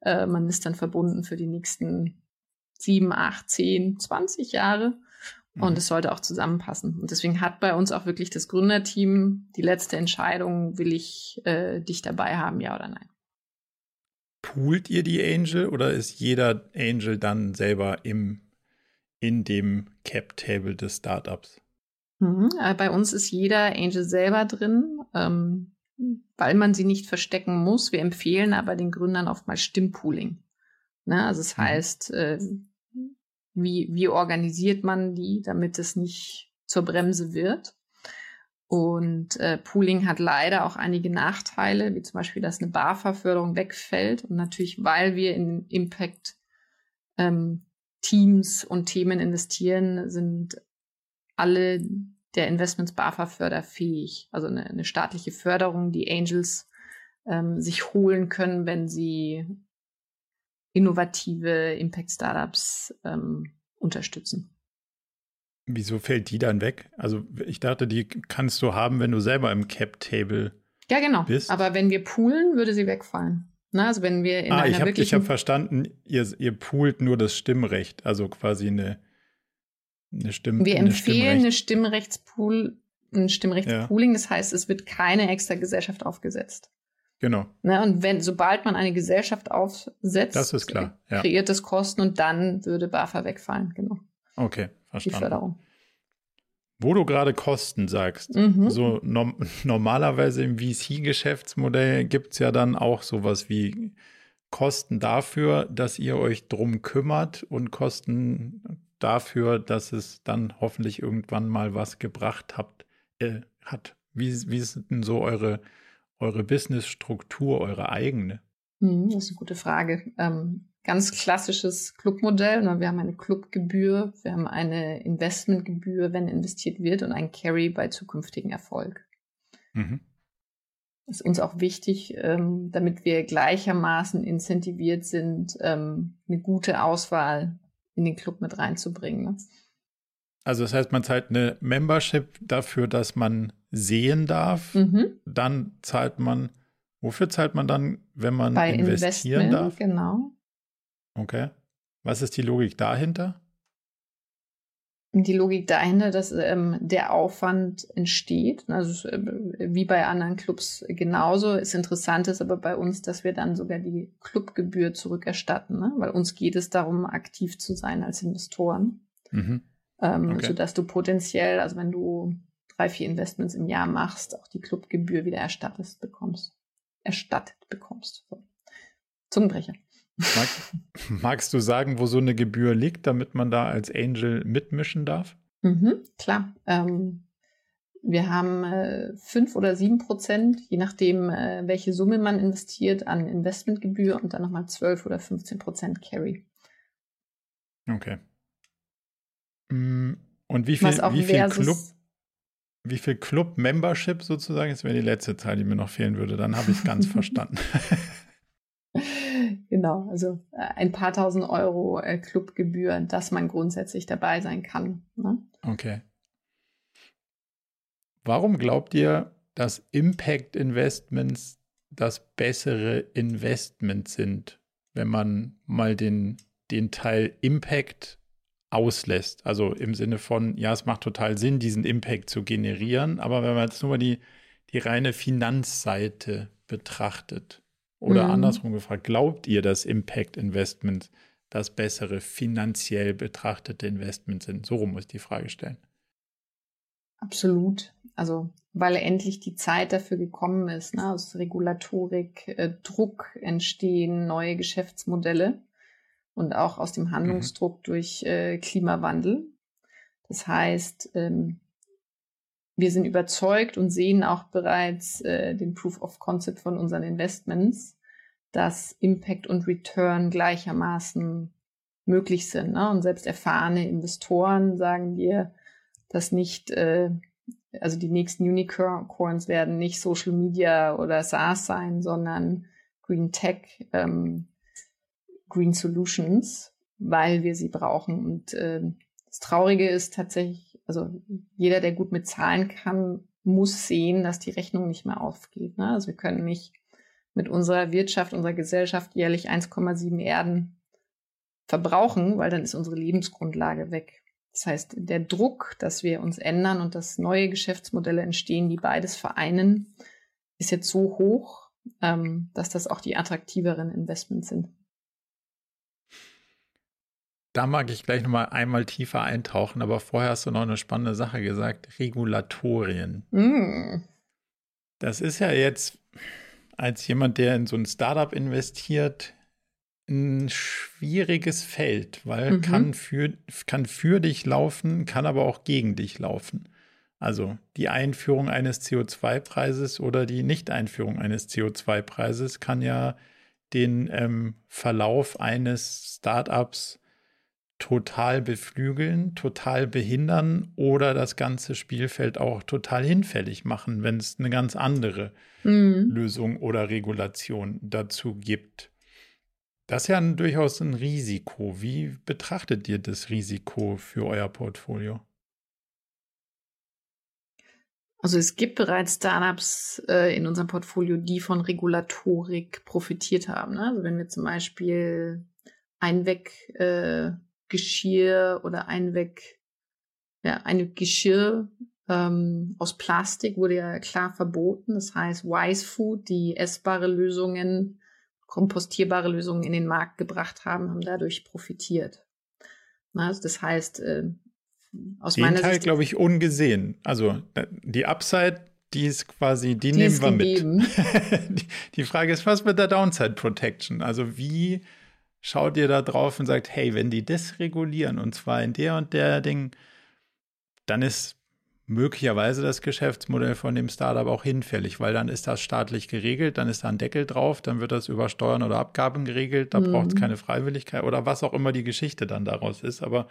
Äh, man ist dann verbunden für die nächsten sieben, acht, zehn, zwanzig Jahre. Und mhm. es sollte auch zusammenpassen. Und deswegen hat bei uns auch wirklich das Gründerteam die letzte Entscheidung, will ich äh, dich dabei haben, ja oder nein. Poolt ihr die Angel oder ist jeder Angel dann selber im, in dem Cap-Table des Startups? Mhm. Äh, bei uns ist jeder Angel selber drin, ähm, weil man sie nicht verstecken muss. Wir empfehlen aber den Gründern oftmals Stimmpooling. Ne? Also das mhm. heißt, äh, wie, wie organisiert man die, damit es nicht zur Bremse wird? Und äh, Pooling hat leider auch einige Nachteile, wie zum Beispiel, dass eine BAFA-Förderung wegfällt. Und natürlich, weil wir in Impact ähm, Teams und Themen investieren, sind alle der Investments BAFA förderfähig. Also eine, eine staatliche Förderung, die Angels ähm, sich holen können, wenn sie innovative Impact-Startups ähm, unterstützen. Wieso fällt die dann weg? Also ich dachte, die kannst du haben, wenn du selber im Cap-Table Ja, genau. Bist. Aber wenn wir poolen, würde sie wegfallen. Na, also wenn wir in ah, einer ich habe hab verstanden, ihr, ihr poolt nur das Stimmrecht, also quasi eine eine Stimm Wir eine empfehlen eine Stimmrechtspool, ein Stimmrechtspooling. Ja. Das heißt, es wird keine extra Gesellschaft aufgesetzt. Genau. Ne, und wenn, sobald man eine Gesellschaft aufsetzt, das ist klar. Ja. kreiert es Kosten und dann würde BAFA wegfallen, genau. Okay, verstanden. Die Förderung. Wo du gerade Kosten sagst, mhm. so no *laughs* normalerweise im VC-Geschäftsmodell gibt es ja dann auch sowas wie Kosten dafür, dass ihr euch drum kümmert und Kosten dafür, dass es dann hoffentlich irgendwann mal was gebracht habt, äh, hat. Wie, wie sind denn so eure, eure Businessstruktur, eure eigene? Hm, das ist eine gute Frage. Ähm, ganz klassisches Clubmodell. Ne? Wir haben eine Clubgebühr, wir haben eine Investmentgebühr, wenn investiert wird und ein Carry bei zukünftigen Erfolg. Mhm. Das ist uns auch wichtig, ähm, damit wir gleichermaßen incentiviert sind, ähm, eine gute Auswahl in den Club mit reinzubringen. Also das heißt, man zahlt eine Membership dafür, dass man sehen darf. Mhm. Dann zahlt man, wofür zahlt man dann, wenn man Bei investieren Investment, darf? Genau. Okay. Was ist die Logik dahinter? Die Logik dahinter, dass ähm, der Aufwand entsteht. Also äh, wie bei anderen Clubs genauso. Das Interessant ist aber bei uns, dass wir dann sogar die Clubgebühr zurückerstatten, ne? weil uns geht es darum, aktiv zu sein als Investoren. Mhm. Ähm, okay. Sodass du potenziell, also wenn du drei, vier Investments im Jahr machst, auch die Clubgebühr wieder erstattet bekommst. Erstattet bekommst. So. Zungenbrecher. Mag, *laughs* magst du sagen, wo so eine Gebühr liegt, damit man da als Angel mitmischen darf? Mhm, klar. Ähm, wir haben äh, fünf oder sieben Prozent, je nachdem, äh, welche Summe man investiert, an Investmentgebühr und dann nochmal zwölf oder 15 Prozent Carry. Okay. Mm, und wie viel, wie viel Club, wie viel Club-Membership sozusagen, das wäre die letzte Zahl, die mir noch fehlen würde, dann habe ich es ganz *laughs* verstanden. *laughs* Genau, also äh, ein paar tausend Euro äh, Clubgebühr, dass man grundsätzlich dabei sein kann. Ne? Okay. Warum glaubt ihr, dass Impact Investments das bessere Investment sind, wenn man mal den, den Teil Impact auslässt? Also im Sinne von, ja, es macht total Sinn, diesen Impact zu generieren, aber wenn man jetzt nur die, die reine Finanzseite betrachtet, oder mhm. andersrum gefragt, glaubt ihr, dass Impact Investments das bessere finanziell betrachtete Investment sind? So rum muss ich die Frage stellen. Absolut. Also, weil endlich die Zeit dafür gekommen ist, ne? aus Regulatorik, äh, Druck entstehen neue Geschäftsmodelle und auch aus dem. Handlungsdruck mhm. durch äh, Klimawandel. Das heißt, ähm, wir sind überzeugt und sehen auch bereits äh, den Proof of Concept von unseren Investments, dass Impact und Return gleichermaßen möglich sind. Ne? Und selbst erfahrene Investoren sagen dir, dass nicht, äh, also die nächsten Unicorns werden nicht Social Media oder SaaS sein, sondern Green Tech, ähm, Green Solutions, weil wir sie brauchen. Und äh, das Traurige ist tatsächlich, also jeder, der gut mit Zahlen kann, muss sehen, dass die Rechnung nicht mehr aufgeht. Ne? Also wir können nicht mit unserer Wirtschaft, unserer Gesellschaft jährlich 1,7 Erden verbrauchen, weil dann ist unsere Lebensgrundlage weg. Das heißt, der Druck, dass wir uns ändern und dass neue Geschäftsmodelle entstehen, die beides vereinen, ist jetzt so hoch, ähm, dass das auch die attraktiveren Investments sind. Da mag ich gleich nochmal einmal tiefer eintauchen, aber vorher hast du noch eine spannende Sache gesagt: Regulatorien. Mm. Das ist ja jetzt als jemand, der in so ein Startup investiert, ein schwieriges Feld, weil mhm. kann, für, kann für dich laufen, kann aber auch gegen dich laufen. Also die Einführung eines CO2-Preises oder die Nicht-Einführung eines CO2-Preises kann ja den ähm, Verlauf eines Startups total beflügeln, total behindern oder das ganze Spielfeld auch total hinfällig machen, wenn es eine ganz andere mhm. Lösung oder Regulation dazu gibt. Das ist ja ein, durchaus ein Risiko. Wie betrachtet ihr das Risiko für euer Portfolio? Also es gibt bereits Startups äh, in unserem Portfolio, die von Regulatorik profitiert haben. Ne? Also wenn wir zum Beispiel Einweg äh, Geschirr oder Einweg, ja, Einweggeschirr ähm, aus Plastik wurde ja klar verboten. Das heißt, Wise Food, die essbare Lösungen, kompostierbare Lösungen in den Markt gebracht haben, haben dadurch profitiert. Also das heißt, äh, aus den meiner Teil, Sicht. glaube ich, ungesehen. Also die Upside, die ist quasi, die, die nehmen wir gegeben. *laughs* mit. die Frage ist, was mit der Downside Protection? Also wie schaut ihr da drauf und sagt, hey, wenn die das regulieren und zwar in der und der Ding, dann ist möglicherweise das Geschäftsmodell von dem Startup auch hinfällig, weil dann ist das staatlich geregelt, dann ist da ein Deckel drauf, dann wird das über Steuern oder Abgaben geregelt, da mhm. braucht es keine Freiwilligkeit oder was auch immer die Geschichte dann daraus ist. Aber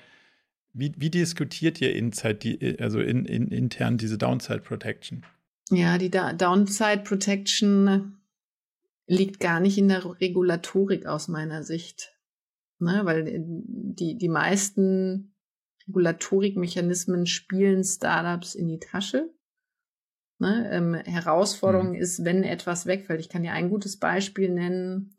wie, wie diskutiert ihr Inside, die, also in, in, intern diese Downside Protection? Ja, die da Downside Protection liegt gar nicht in der Regulatorik aus meiner Sicht. Ne? Weil äh, die, die meisten Regulatorikmechanismen spielen Startups in die Tasche. Ne? Ähm, Herausforderung mhm. ist, wenn etwas wegfällt. Ich kann dir ein gutes Beispiel nennen,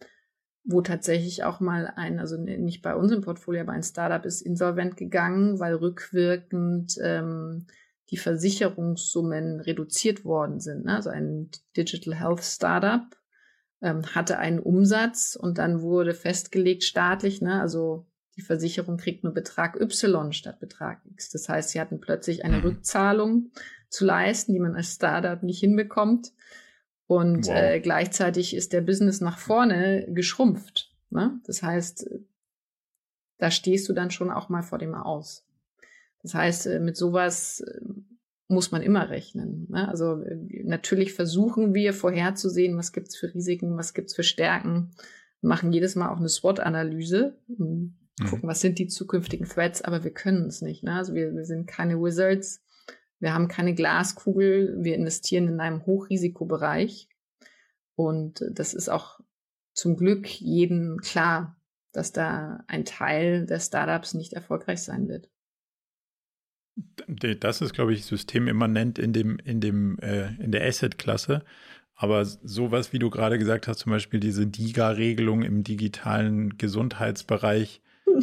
wo tatsächlich auch mal ein, also nicht bei uns im Portfolio, aber ein Startup ist insolvent gegangen, weil rückwirkend ähm, die Versicherungssummen reduziert worden sind. Ne? Also ein Digital Health Startup hatte einen Umsatz und dann wurde festgelegt staatlich, ne? also die Versicherung kriegt nur Betrag Y statt Betrag X. Das heißt, sie hatten plötzlich eine mhm. Rückzahlung zu leisten, die man als Startup nicht hinbekommt. Und wow. äh, gleichzeitig ist der Business nach vorne geschrumpft. Ne? Das heißt, da stehst du dann schon auch mal vor dem Aus. Das heißt, äh, mit sowas äh, muss man immer rechnen. Ne? Also äh, natürlich versuchen wir vorherzusehen, was gibt's für Risiken, was gibt's für Stärken. Wir machen jedes Mal auch eine SWOT-Analyse, Mhm. gucken, was sind die zukünftigen Threads, aber wir können es nicht. Ne? Also wir, wir sind keine Wizards, wir haben keine Glaskugel, wir investieren in einem Hochrisikobereich. Und das ist auch zum Glück jedem klar, dass da ein Teil der Startups nicht erfolgreich sein wird. Das ist, glaube ich, systemimmanent in dem, in dem, äh, in der Asset-Klasse. Aber sowas, wie du gerade gesagt hast, zum Beispiel diese DIGA-Regelung im digitalen Gesundheitsbereich, *laughs*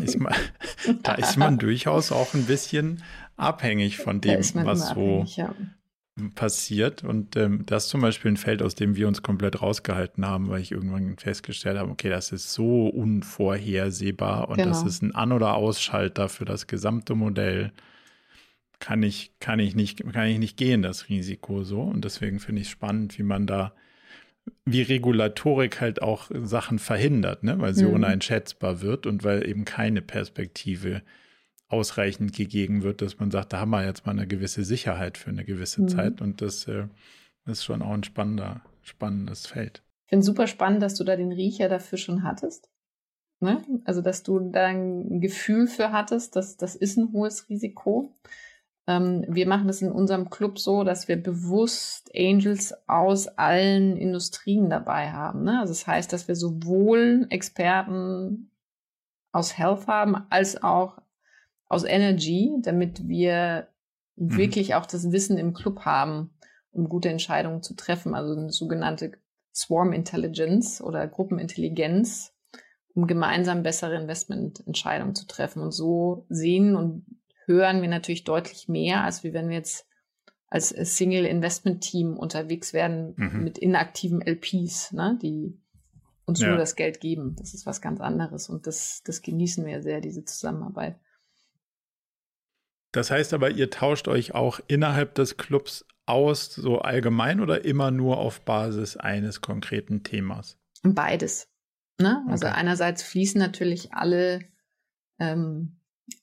ist man, da ist man durchaus auch ein bisschen abhängig von dem, was so ja. Passiert. Und ähm, das ist zum Beispiel ein Feld, aus dem wir uns komplett rausgehalten haben, weil ich irgendwann festgestellt habe, okay, das ist so unvorhersehbar und genau. das ist ein An- oder Ausschalter für das gesamte Modell. Kann ich, kann ich nicht, kann ich nicht gehen, das Risiko so. Und deswegen finde ich es spannend, wie man da wie Regulatorik halt auch Sachen verhindert, ne? weil sie mhm. uneinschätzbar wird und weil eben keine Perspektive ausreichend gegeben wird, dass man sagt, da haben wir jetzt mal eine gewisse Sicherheit für eine gewisse mhm. Zeit und das äh, ist schon auch ein spannender, spannendes Feld. Ich finde super spannend, dass du da den Riecher dafür schon hattest. Ne? Also, dass du da ein Gefühl für hattest, dass das ist ein hohes Risiko. Ähm, wir machen es in unserem Club so, dass wir bewusst Angels aus allen Industrien dabei haben. Ne? Also das heißt, dass wir sowohl Experten aus Health haben, als auch aus Energy, damit wir mhm. wirklich auch das Wissen im Club haben, um gute Entscheidungen zu treffen. Also eine sogenannte Swarm Intelligence oder Gruppenintelligenz, um gemeinsam bessere Investmententscheidungen zu treffen. Und so sehen und hören wir natürlich deutlich mehr, als wenn wir jetzt als Single-Investment-Team unterwegs werden mhm. mit inaktiven LPs, ne, die uns ja. nur das Geld geben. Das ist was ganz anderes und das, das genießen wir sehr, diese Zusammenarbeit. Das heißt aber, ihr tauscht euch auch innerhalb des Clubs aus, so allgemein oder immer nur auf Basis eines konkreten Themas? Beides. Ne? Also okay. einerseits fließen natürlich alle ähm,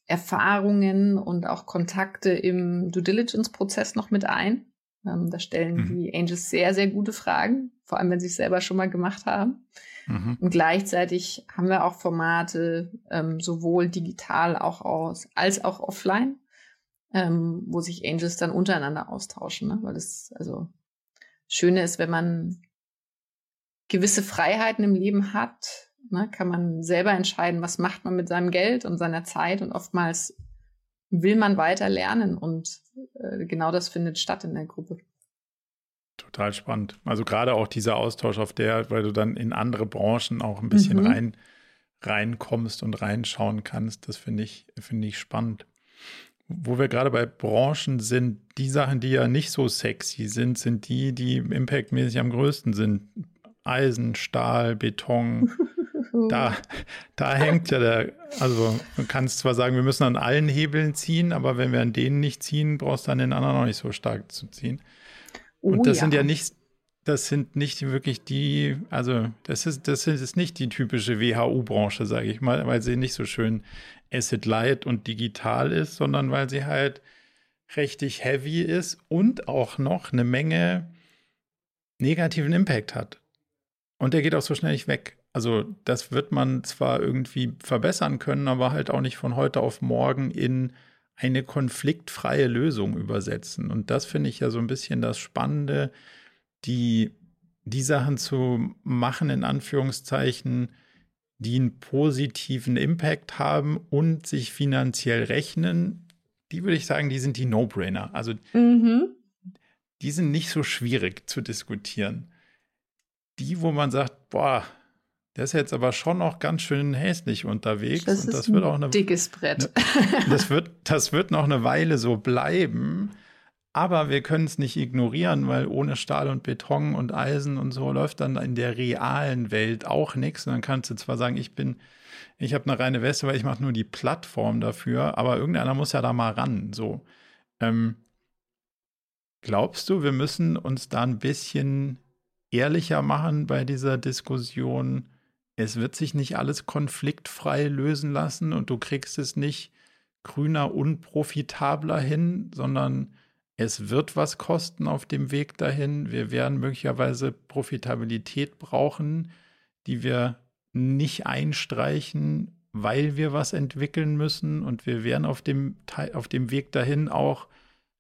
Erfahrungen und auch Kontakte im Due Diligence-Prozess noch mit ein. Ähm, da stellen mhm. die Angels sehr, sehr gute Fragen, vor allem wenn sie es selber schon mal gemacht haben. Mhm. Und gleichzeitig haben wir auch Formate, ähm, sowohl digital auch aus, als auch offline, ähm, wo sich Angels dann untereinander austauschen. Ne? Weil das, also, Schöne ist, wenn man gewisse Freiheiten im Leben hat, ne, kann man selber entscheiden, was macht man mit seinem Geld und seiner Zeit und oftmals will man weiter lernen und äh, genau das findet statt in der Gruppe. Total spannend. Also gerade auch dieser Austausch auf der, weil du dann in andere Branchen auch ein bisschen mhm. rein reinkommst und reinschauen kannst, das finde ich, finde ich spannend. Wo wir gerade bei Branchen sind, die Sachen, die ja nicht so sexy sind, sind die, die impactmäßig am größten sind. Eisen, Stahl, Beton, *laughs* da, da hängt ja der, also du kannst zwar sagen, wir müssen an allen Hebeln ziehen, aber wenn wir an denen nicht ziehen, brauchst du an den anderen auch nicht so stark zu ziehen. Und oh, das ja. sind ja nicht, das sind nicht wirklich die, also das ist, das ist nicht die typische WHU-Branche, sage ich mal, weil sie nicht so schön Asset Light und digital ist, sondern weil sie halt richtig heavy ist und auch noch eine Menge negativen Impact hat. Und der geht auch so schnell nicht weg. Also das wird man zwar irgendwie verbessern können, aber halt auch nicht von heute auf morgen in eine konfliktfreie Lösung übersetzen. Und das finde ich ja so ein bisschen das Spannende, die, die Sachen zu machen, in Anführungszeichen, die einen positiven Impact haben und sich finanziell rechnen, die würde ich sagen, die sind die No-Brainer. Also mhm. die sind nicht so schwierig zu diskutieren. Die, wo man sagt, boah, der ist jetzt aber schon noch ganz schön hässlich unterwegs. Das und das ist wird auch ein dickes Brett. Ne, das, wird, das wird noch eine Weile so bleiben. Aber wir können es nicht ignorieren, weil ohne Stahl und Beton und Eisen und so läuft dann in der realen Welt auch nichts. Und dann kannst du zwar sagen, ich bin, ich habe eine reine Weste, weil ich mache nur die Plattform dafür, aber irgendeiner muss ja da mal ran. So. Ähm, glaubst du, wir müssen uns da ein bisschen ehrlicher machen bei dieser Diskussion? Es wird sich nicht alles konfliktfrei lösen lassen und du kriegst es nicht grüner, unprofitabler hin, sondern es wird was kosten auf dem Weg dahin. Wir werden möglicherweise Profitabilität brauchen, die wir nicht einstreichen, weil wir was entwickeln müssen. Und wir werden auf dem, auf dem Weg dahin auch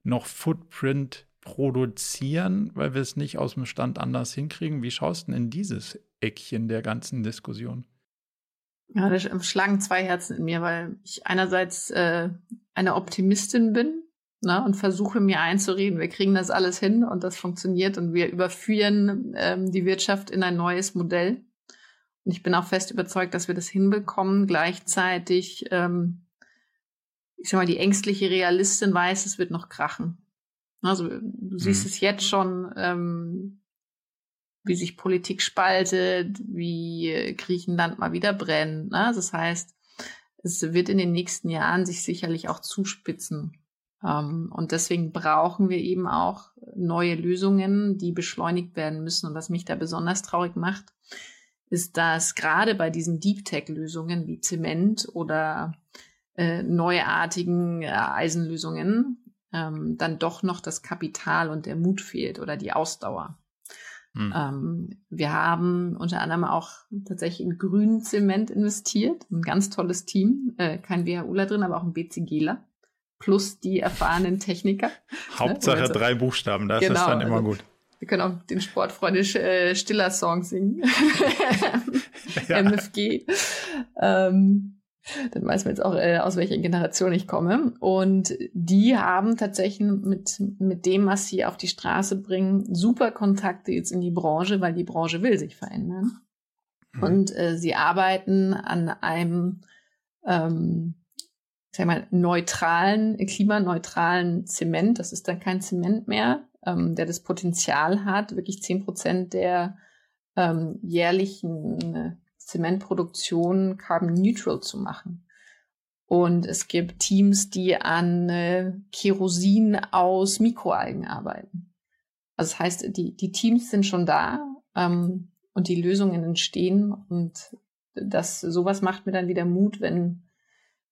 noch Footprint produzieren, weil wir es nicht aus dem Stand anders hinkriegen. Wie schaust du denn in dieses Eckchen der ganzen Diskussion? Ja, da schlagen zwei Herzen in mir, weil ich einerseits äh, eine Optimistin bin ne, und versuche mir einzureden, wir kriegen das alles hin und das funktioniert und wir überführen ähm, die Wirtschaft in ein neues Modell. Und ich bin auch fest überzeugt, dass wir das hinbekommen. Gleichzeitig, ähm, ich sag mal, die ängstliche Realistin weiß, es wird noch krachen. Also du siehst mhm. es jetzt schon, ähm, wie sich Politik spaltet, wie Griechenland mal wieder brennt. Ne? Das heißt, es wird in den nächsten Jahren sich sicherlich auch zuspitzen. Ähm, und deswegen brauchen wir eben auch neue Lösungen, die beschleunigt werden müssen. Und was mich da besonders traurig macht, ist, dass gerade bei diesen Deep Tech-Lösungen wie Zement oder äh, neuartigen äh, Eisenlösungen ähm, dann doch noch das Kapital und der Mut fehlt oder die Ausdauer. Hm. Ähm, wir haben unter anderem auch tatsächlich in grünen Zement investiert, ein ganz tolles Team, äh, kein WHUler drin, aber auch ein BCGler plus die erfahrenen Techniker. Hauptsache ne? drei Buchstaben, das genau, ist dann immer also, gut. Wir können auch den Sportfreunde äh, Stiller Song singen. *laughs* MFG. Ähm, dann weiß man jetzt auch, äh, aus welcher Generation ich komme. Und die haben tatsächlich mit, mit dem, was sie auf die Straße bringen, super Kontakte jetzt in die Branche, weil die Branche will sich verändern. Mhm. Und äh, sie arbeiten an einem ähm, sag mal, neutralen, klimaneutralen Zement. Das ist dann kein Zement mehr, ähm, der das Potenzial hat, wirklich zehn Prozent der ähm, jährlichen äh, Zementproduktion carbon neutral zu machen. Und es gibt Teams, die an äh, Kerosin aus Mikroalgen arbeiten. Also das heißt, die, die Teams sind schon da ähm, und die Lösungen entstehen. Und das sowas macht mir dann wieder Mut, wenn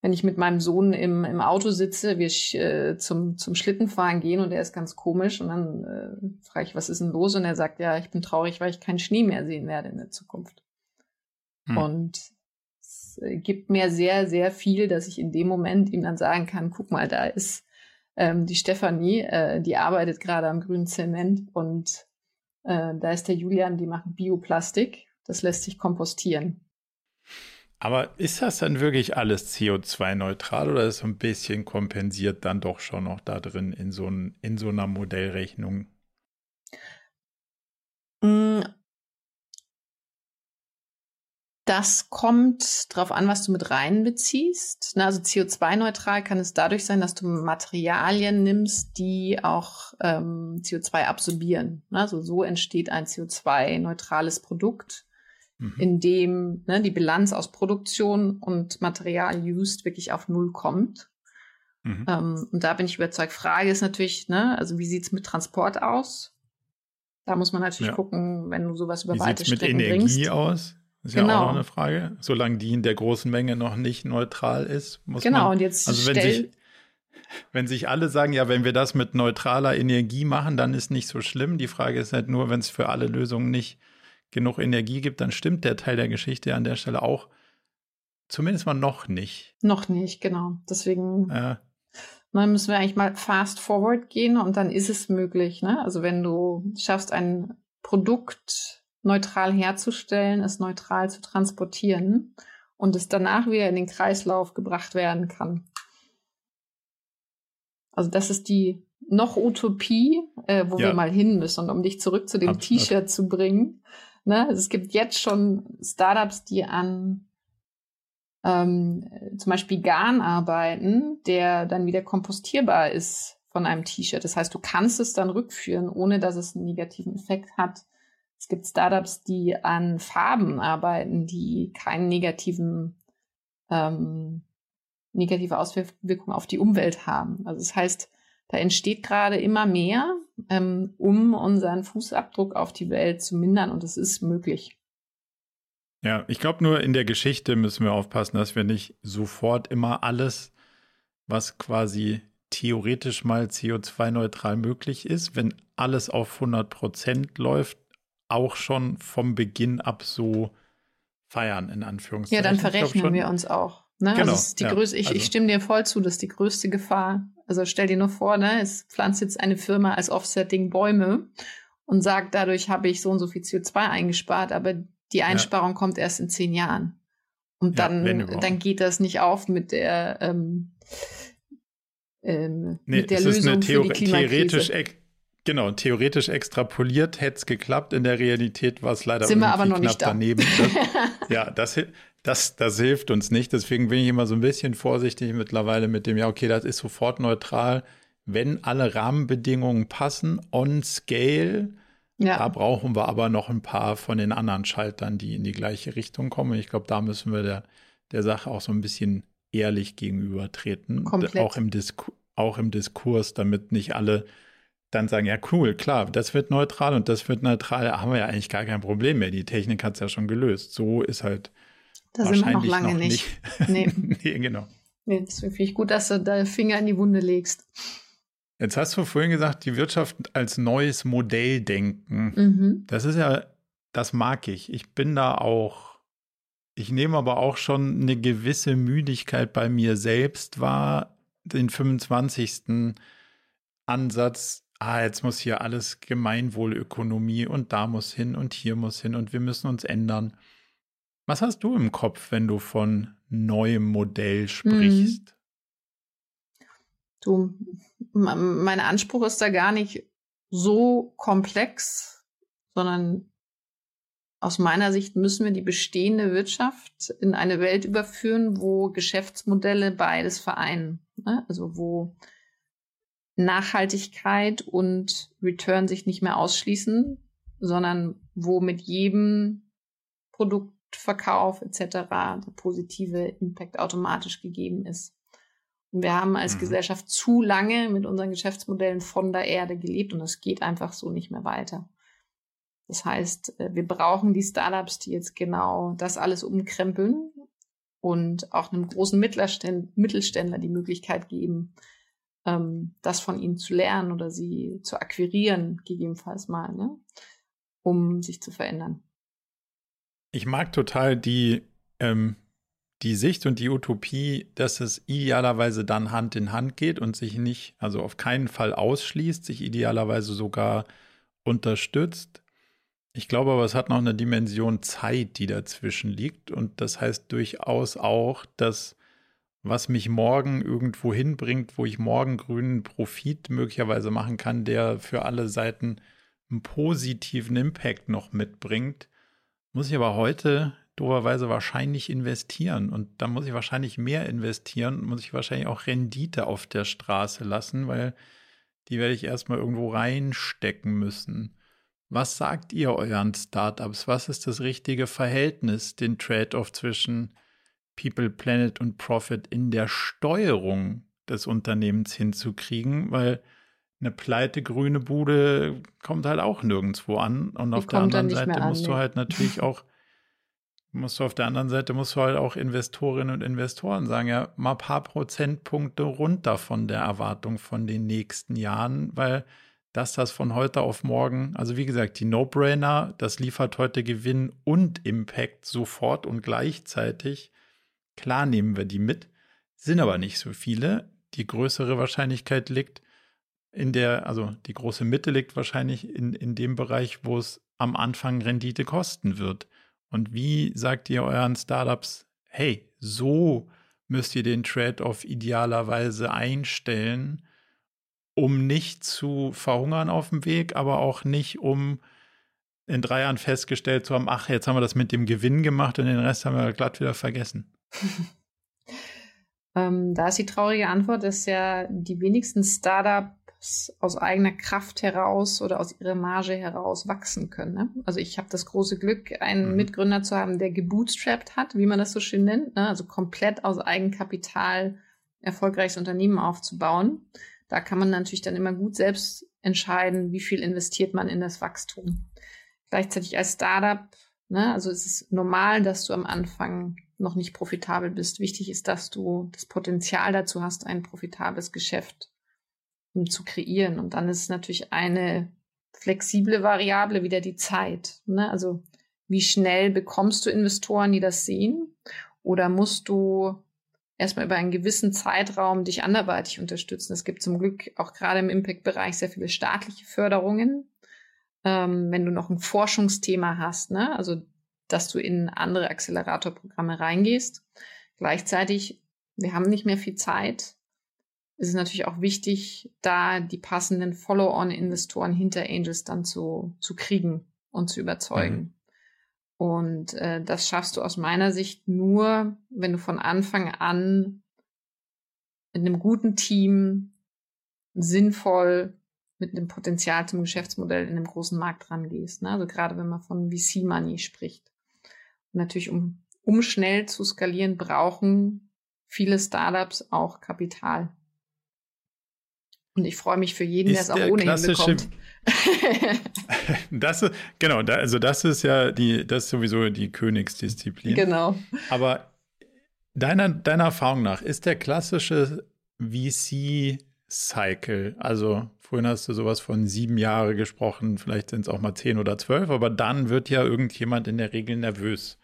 wenn ich mit meinem Sohn im, im Auto sitze, wir äh, zum, zum Schlittenfahren gehen und er ist ganz komisch und dann äh, frage ich, was ist denn los? Und er sagt, ja, ich bin traurig, weil ich keinen Schnee mehr sehen werde in der Zukunft. Hm. Und es äh, gibt mir sehr, sehr viel, dass ich in dem Moment ihm dann sagen kann, guck mal, da ist ähm, die Stefanie, äh, die arbeitet gerade am grünen Zement und äh, da ist der Julian, die machen Bioplastik. Das lässt sich kompostieren. Aber ist das dann wirklich alles CO2-neutral oder ist so ein bisschen kompensiert dann doch schon noch da drin in so, ein, in so einer Modellrechnung? Mm. Das kommt darauf an, was du mit reinbeziehst. Also CO2-neutral kann es dadurch sein, dass du Materialien nimmst, die auch ähm, CO2 absorbieren. Also so entsteht ein CO2-neutrales Produkt mhm. in dem ne, die Bilanz aus Produktion und Material used wirklich auf Null kommt. Mhm. Ähm, und da bin ich überzeugt. Frage ist natürlich, ne, also wie sieht's mit Transport aus? Da muss man natürlich ja. gucken, wenn du sowas über wie weite Strecken mit Energie bringst. aus? Das ist genau. ja auch noch eine Frage. Solange die in der großen Menge noch nicht neutral ist, muss genau, man. Genau, und jetzt also wenn sich, wenn sich alle sagen, ja, wenn wir das mit neutraler Energie machen, dann ist nicht so schlimm. Die Frage ist halt nur, wenn es für alle Lösungen nicht genug Energie gibt, dann stimmt der Teil der Geschichte an der Stelle auch. Zumindest mal noch nicht. Noch nicht, genau. Deswegen äh, dann müssen wir eigentlich mal fast forward gehen und dann ist es möglich. Ne? Also wenn du schaffst, ein Produkt neutral herzustellen, es neutral zu transportieren und es danach wieder in den Kreislauf gebracht werden kann. Also das ist die noch Utopie, äh, wo ja. wir mal hin müssen, um dich zurück zu dem T-Shirt zu bringen. Ne? Also es gibt jetzt schon Startups, die an ähm, zum Beispiel Garn arbeiten, der dann wieder kompostierbar ist von einem T-Shirt. Das heißt, du kannst es dann rückführen, ohne dass es einen negativen Effekt hat. Es gibt Startups, die an Farben arbeiten, die keinen negativen ähm, negative Auswirkungen auf die Umwelt haben. Also das heißt, da entsteht gerade immer mehr, ähm, um unseren Fußabdruck auf die Welt zu mindern und es ist möglich. Ja, ich glaube nur in der Geschichte müssen wir aufpassen, dass wir nicht sofort immer alles, was quasi theoretisch mal CO2-neutral möglich ist, wenn alles auf 100 Prozent läuft, auch schon vom Beginn ab so feiern, in Anführungszeichen. Ja, dann verrechnen wir uns auch. Ne? Genau, also die ja, größte, ich, also. ich stimme dir voll zu, das ist die größte Gefahr. Also stell dir nur vor, ne, es pflanzt jetzt eine Firma als Offsetting Bäume und sagt, dadurch habe ich so und so viel CO2 eingespart, aber die Einsparung ja. kommt erst in zehn Jahren. Und dann, ja, dann geht das nicht auf mit der, ähm, ähm, nee, mit der Lösung für die Theoretisch, genau, theoretisch extrapoliert hätte es geklappt. In der Realität war es leider Sind wir aber noch nicht da. daneben. Das, *laughs* ja, das, das, das hilft uns nicht. Deswegen bin ich immer so ein bisschen vorsichtig mittlerweile mit dem, ja, okay, das ist sofort neutral. Wenn alle Rahmenbedingungen passen, on scale, ja. Da brauchen wir aber noch ein paar von den anderen Schaltern, die in die gleiche Richtung kommen. Ich glaube, da müssen wir der, der Sache auch so ein bisschen ehrlich gegenübertreten. Komplett. Auch im, Disku auch im Diskurs, damit nicht alle dann sagen, ja cool, klar, das wird neutral und das wird neutral, da haben wir ja eigentlich gar kein Problem mehr. Die Technik hat es ja schon gelöst. So ist halt da sind wir noch lange noch nicht. nicht. Nee. *laughs* nee, genau. Nee, deswegen finde ich gut, dass du da Finger in die Wunde legst. Jetzt hast du vorhin gesagt, die Wirtschaft als neues Modell denken. Mhm. Das ist ja, das mag ich. Ich bin da auch, ich nehme aber auch schon eine gewisse Müdigkeit bei mir selbst wahr, den 25. Ansatz, ah, jetzt muss hier alles Gemeinwohlökonomie und da muss hin und hier muss hin und wir müssen uns ändern. Was hast du im Kopf, wenn du von neuem Modell sprichst? Mhm. Du, mein Anspruch ist da gar nicht so komplex, sondern aus meiner Sicht müssen wir die bestehende Wirtschaft in eine Welt überführen, wo Geschäftsmodelle beides vereinen. Ne? Also wo Nachhaltigkeit und Return sich nicht mehr ausschließen, sondern wo mit jedem Produktverkauf etc. der positive Impact automatisch gegeben ist. Und wir haben als mhm. Gesellschaft zu lange mit unseren Geschäftsmodellen von der Erde gelebt und es geht einfach so nicht mehr weiter. Das heißt, äh, wir brauchen die Startups, die jetzt genau das alles umkrempeln und auch einem großen Mittelständler die Möglichkeit geben, ähm, das von ihnen zu lernen oder sie zu akquirieren, gegebenenfalls mal, ne? um sich zu verändern. Ich mag total die ähm, die Sicht und die Utopie, dass es idealerweise dann Hand in Hand geht und sich nicht, also auf keinen Fall ausschließt, sich idealerweise sogar unterstützt. Ich glaube aber, es hat noch eine Dimension Zeit, die dazwischen liegt. Und das heißt durchaus auch, dass was mich morgen irgendwo hinbringt, wo ich morgen grünen Profit möglicherweise machen kann, der für alle Seiten einen positiven Impact noch mitbringt, muss ich aber heute doberweise wahrscheinlich investieren. Und da muss ich wahrscheinlich mehr investieren, muss ich wahrscheinlich auch Rendite auf der Straße lassen, weil die werde ich erstmal irgendwo reinstecken müssen. Was sagt ihr euren Startups? Was ist das richtige Verhältnis, den Trade-off zwischen People, Planet und Profit in der Steuerung des Unternehmens hinzukriegen? Weil eine pleite grüne Bude kommt halt auch nirgendwo an. Und Die auf der anderen Seite musst an, du halt natürlich *laughs* auch musst du auf der anderen Seite musst du halt auch Investorinnen und Investoren sagen, ja, mal ein paar Prozentpunkte runter von der Erwartung von den nächsten Jahren, weil dass das von heute auf morgen, also wie gesagt, die No-Brainer, das liefert heute Gewinn und Impact sofort und gleichzeitig. Klar nehmen wir die mit, sind aber nicht so viele. Die größere Wahrscheinlichkeit liegt in der, also die große Mitte liegt wahrscheinlich in, in dem Bereich, wo es am Anfang Rendite kosten wird. Und wie sagt ihr euren Startups, hey, so müsst ihr den Trade-off idealerweise einstellen, um nicht zu verhungern auf dem Weg, aber auch nicht, um in drei Jahren festgestellt zu haben, ach, jetzt haben wir das mit dem Gewinn gemacht und den Rest haben wir glatt wieder vergessen. *laughs* ähm, da ist die traurige Antwort, dass ja die wenigsten Startups aus eigener Kraft heraus oder aus ihrer Marge heraus wachsen können. Ne? Also ich habe das große Glück, einen mhm. Mitgründer zu haben, der gebootstrapped hat, wie man das so schön nennt, ne? also komplett aus Eigenkapital erfolgreiches Unternehmen aufzubauen. Da kann man natürlich dann immer gut selbst entscheiden, wie viel investiert man in das Wachstum. Gleichzeitig als Startup, ne, also es ist normal, dass du am Anfang noch nicht profitabel bist. Wichtig ist, dass du das Potenzial dazu hast, ein profitables Geschäft um, zu kreieren. Und dann ist natürlich eine flexible Variable wieder die Zeit. Ne? Also wie schnell bekommst du Investoren, die das sehen? Oder musst du erstmal über einen gewissen Zeitraum dich anderweitig unterstützen. Es gibt zum Glück auch gerade im Impact-Bereich sehr viele staatliche Förderungen. Ähm, wenn du noch ein Forschungsthema hast, ne? also dass du in andere Acceleratorprogramme reingehst. Gleichzeitig, wir haben nicht mehr viel Zeit. Es ist natürlich auch wichtig, da die passenden Follow-on-Investoren hinter Angels dann zu, zu kriegen und zu überzeugen. Mhm. Und äh, das schaffst du aus meiner Sicht nur, wenn du von Anfang an mit einem guten Team sinnvoll mit einem Potenzial zum Geschäftsmodell in einem großen Markt rangehst. Ne? Also gerade wenn man von VC Money spricht. Und natürlich, um, um schnell zu skalieren, brauchen viele Startups auch Kapital. Und ich freue mich für jeden, der es auch ohnehin bekommt. *laughs* das ist, genau, da, also das ist ja die, das ist sowieso die Königsdisziplin. Genau. Aber deiner, deiner Erfahrung nach, ist der klassische VC-Cycle, also vorhin hast du sowas von sieben Jahre gesprochen, vielleicht sind es auch mal zehn oder zwölf, aber dann wird ja irgendjemand in der Regel nervös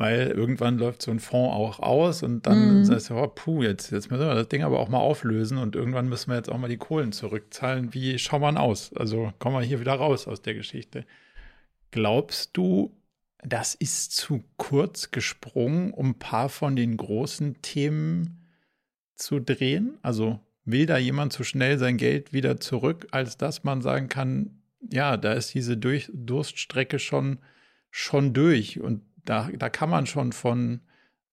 weil irgendwann läuft so ein Fonds auch aus und dann mhm. sagst du, oh, puh, jetzt, jetzt müssen wir das Ding aber auch mal auflösen und irgendwann müssen wir jetzt auch mal die Kohlen zurückzahlen. Wie schaut man aus? Also kommen wir hier wieder raus aus der Geschichte. Glaubst du, das ist zu kurz gesprungen, um ein paar von den großen Themen zu drehen? Also will da jemand zu schnell sein Geld wieder zurück, als dass man sagen kann, ja, da ist diese Durch Durststrecke schon, schon durch und da, da kann man schon von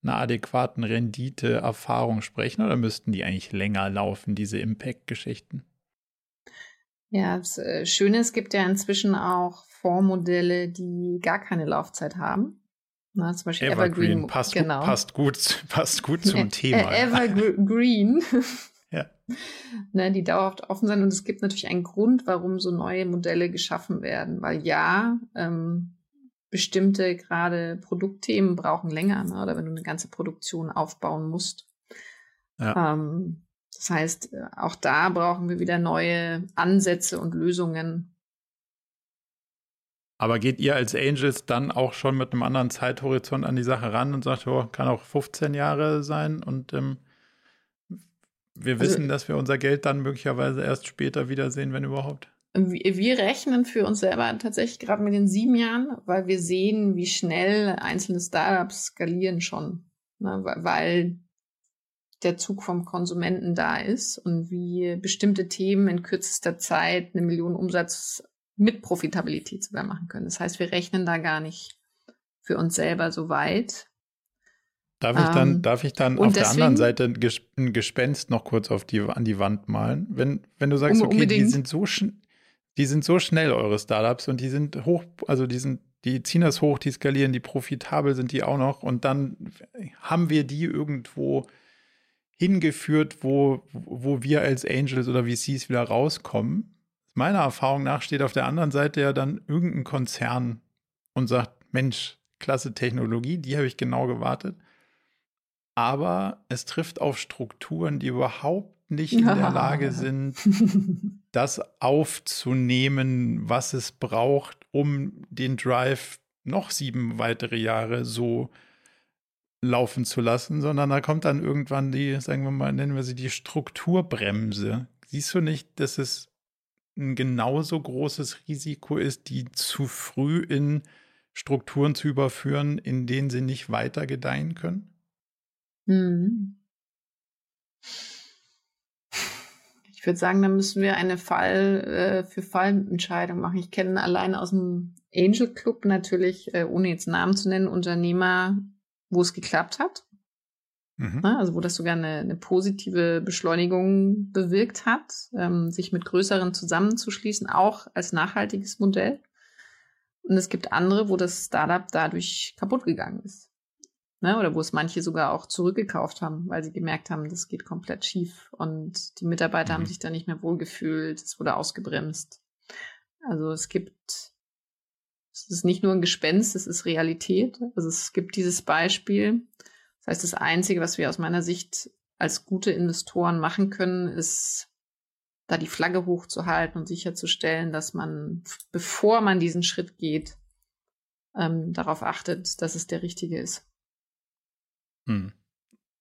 einer adäquaten Rendite-Erfahrung sprechen oder müssten die eigentlich länger laufen, diese Impact-Geschichten? Ja, das äh, Schöne, es gibt ja inzwischen auch Fondsmodelle, die gar keine Laufzeit haben. Na, zum Beispiel Evergreen, Evergreen passt, genau. passt, gut, *laughs* passt gut zum *laughs* Thema. Evergreen. *laughs* ja. Ne, die dauerhaft offen sind. Und es gibt natürlich einen Grund, warum so neue Modelle geschaffen werden. Weil ja, ähm, bestimmte gerade Produktthemen brauchen länger, ne? oder wenn du eine ganze Produktion aufbauen musst. Ja. Ähm, das heißt, äh, auch da brauchen wir wieder neue Ansätze und Lösungen. Aber geht ihr als Angels dann auch schon mit einem anderen Zeithorizont an die Sache ran und sagt, oh, kann auch 15 Jahre sein und ähm, wir also wissen, also, dass wir unser Geld dann möglicherweise erst später wiedersehen, wenn überhaupt? Wir rechnen für uns selber tatsächlich gerade mit den sieben Jahren, weil wir sehen, wie schnell einzelne Startups skalieren schon, ne, weil der Zug vom Konsumenten da ist und wie bestimmte Themen in kürzester Zeit eine Million Umsatz mit Profitabilität sogar machen können. Das heißt, wir rechnen da gar nicht für uns selber so weit. Darf ich dann, ähm, darf ich dann auf deswegen, der anderen Seite ein Gespenst noch kurz auf die, an die Wand malen? Wenn, wenn du sagst, okay, die sind so, die sind so schnell, eure Startups, und die sind hoch, also die sind, die ziehen das hoch, die skalieren, die profitabel sind die auch noch. Und dann haben wir die irgendwo hingeführt, wo, wo wir als Angels oder VCs wieder rauskommen. Meiner Erfahrung nach steht auf der anderen Seite ja dann irgendein Konzern und sagt, Mensch, klasse Technologie, die habe ich genau gewartet. Aber es trifft auf Strukturen, die überhaupt nicht in der Lage sind, *laughs* das aufzunehmen, was es braucht, um den Drive noch sieben weitere Jahre so laufen zu lassen, sondern da kommt dann irgendwann die, sagen wir mal, nennen wir sie die Strukturbremse. Siehst du nicht, dass es ein genauso großes Risiko ist, die zu früh in Strukturen zu überführen, in denen sie nicht weiter gedeihen können? Hm. Ich würde sagen, da müssen wir eine Fall äh, für Fallentscheidung machen. Ich kenne alleine aus dem Angel Club natürlich, äh, ohne jetzt Namen zu nennen, Unternehmer, wo es geklappt hat. Mhm. Also wo das sogar eine, eine, positive Beschleunigung bewirkt hat, ähm, sich mit größeren zusammenzuschließen, auch als nachhaltiges Modell. Und es gibt andere, wo das Startup dadurch kaputt gegangen ist. Ne? Oder wo es manche sogar auch zurückgekauft haben, weil sie gemerkt haben, das geht komplett schief und die Mitarbeiter mhm. haben sich da nicht mehr wohlgefühlt, es wurde ausgebremst. Also es gibt, es ist nicht nur ein Gespenst, es ist Realität. Also es gibt dieses Beispiel. Das heißt, das Einzige, was wir aus meiner Sicht als gute Investoren machen können, ist da die Flagge hochzuhalten und sicherzustellen, dass man, bevor man diesen Schritt geht, ähm, darauf achtet, dass es der richtige ist. Hm.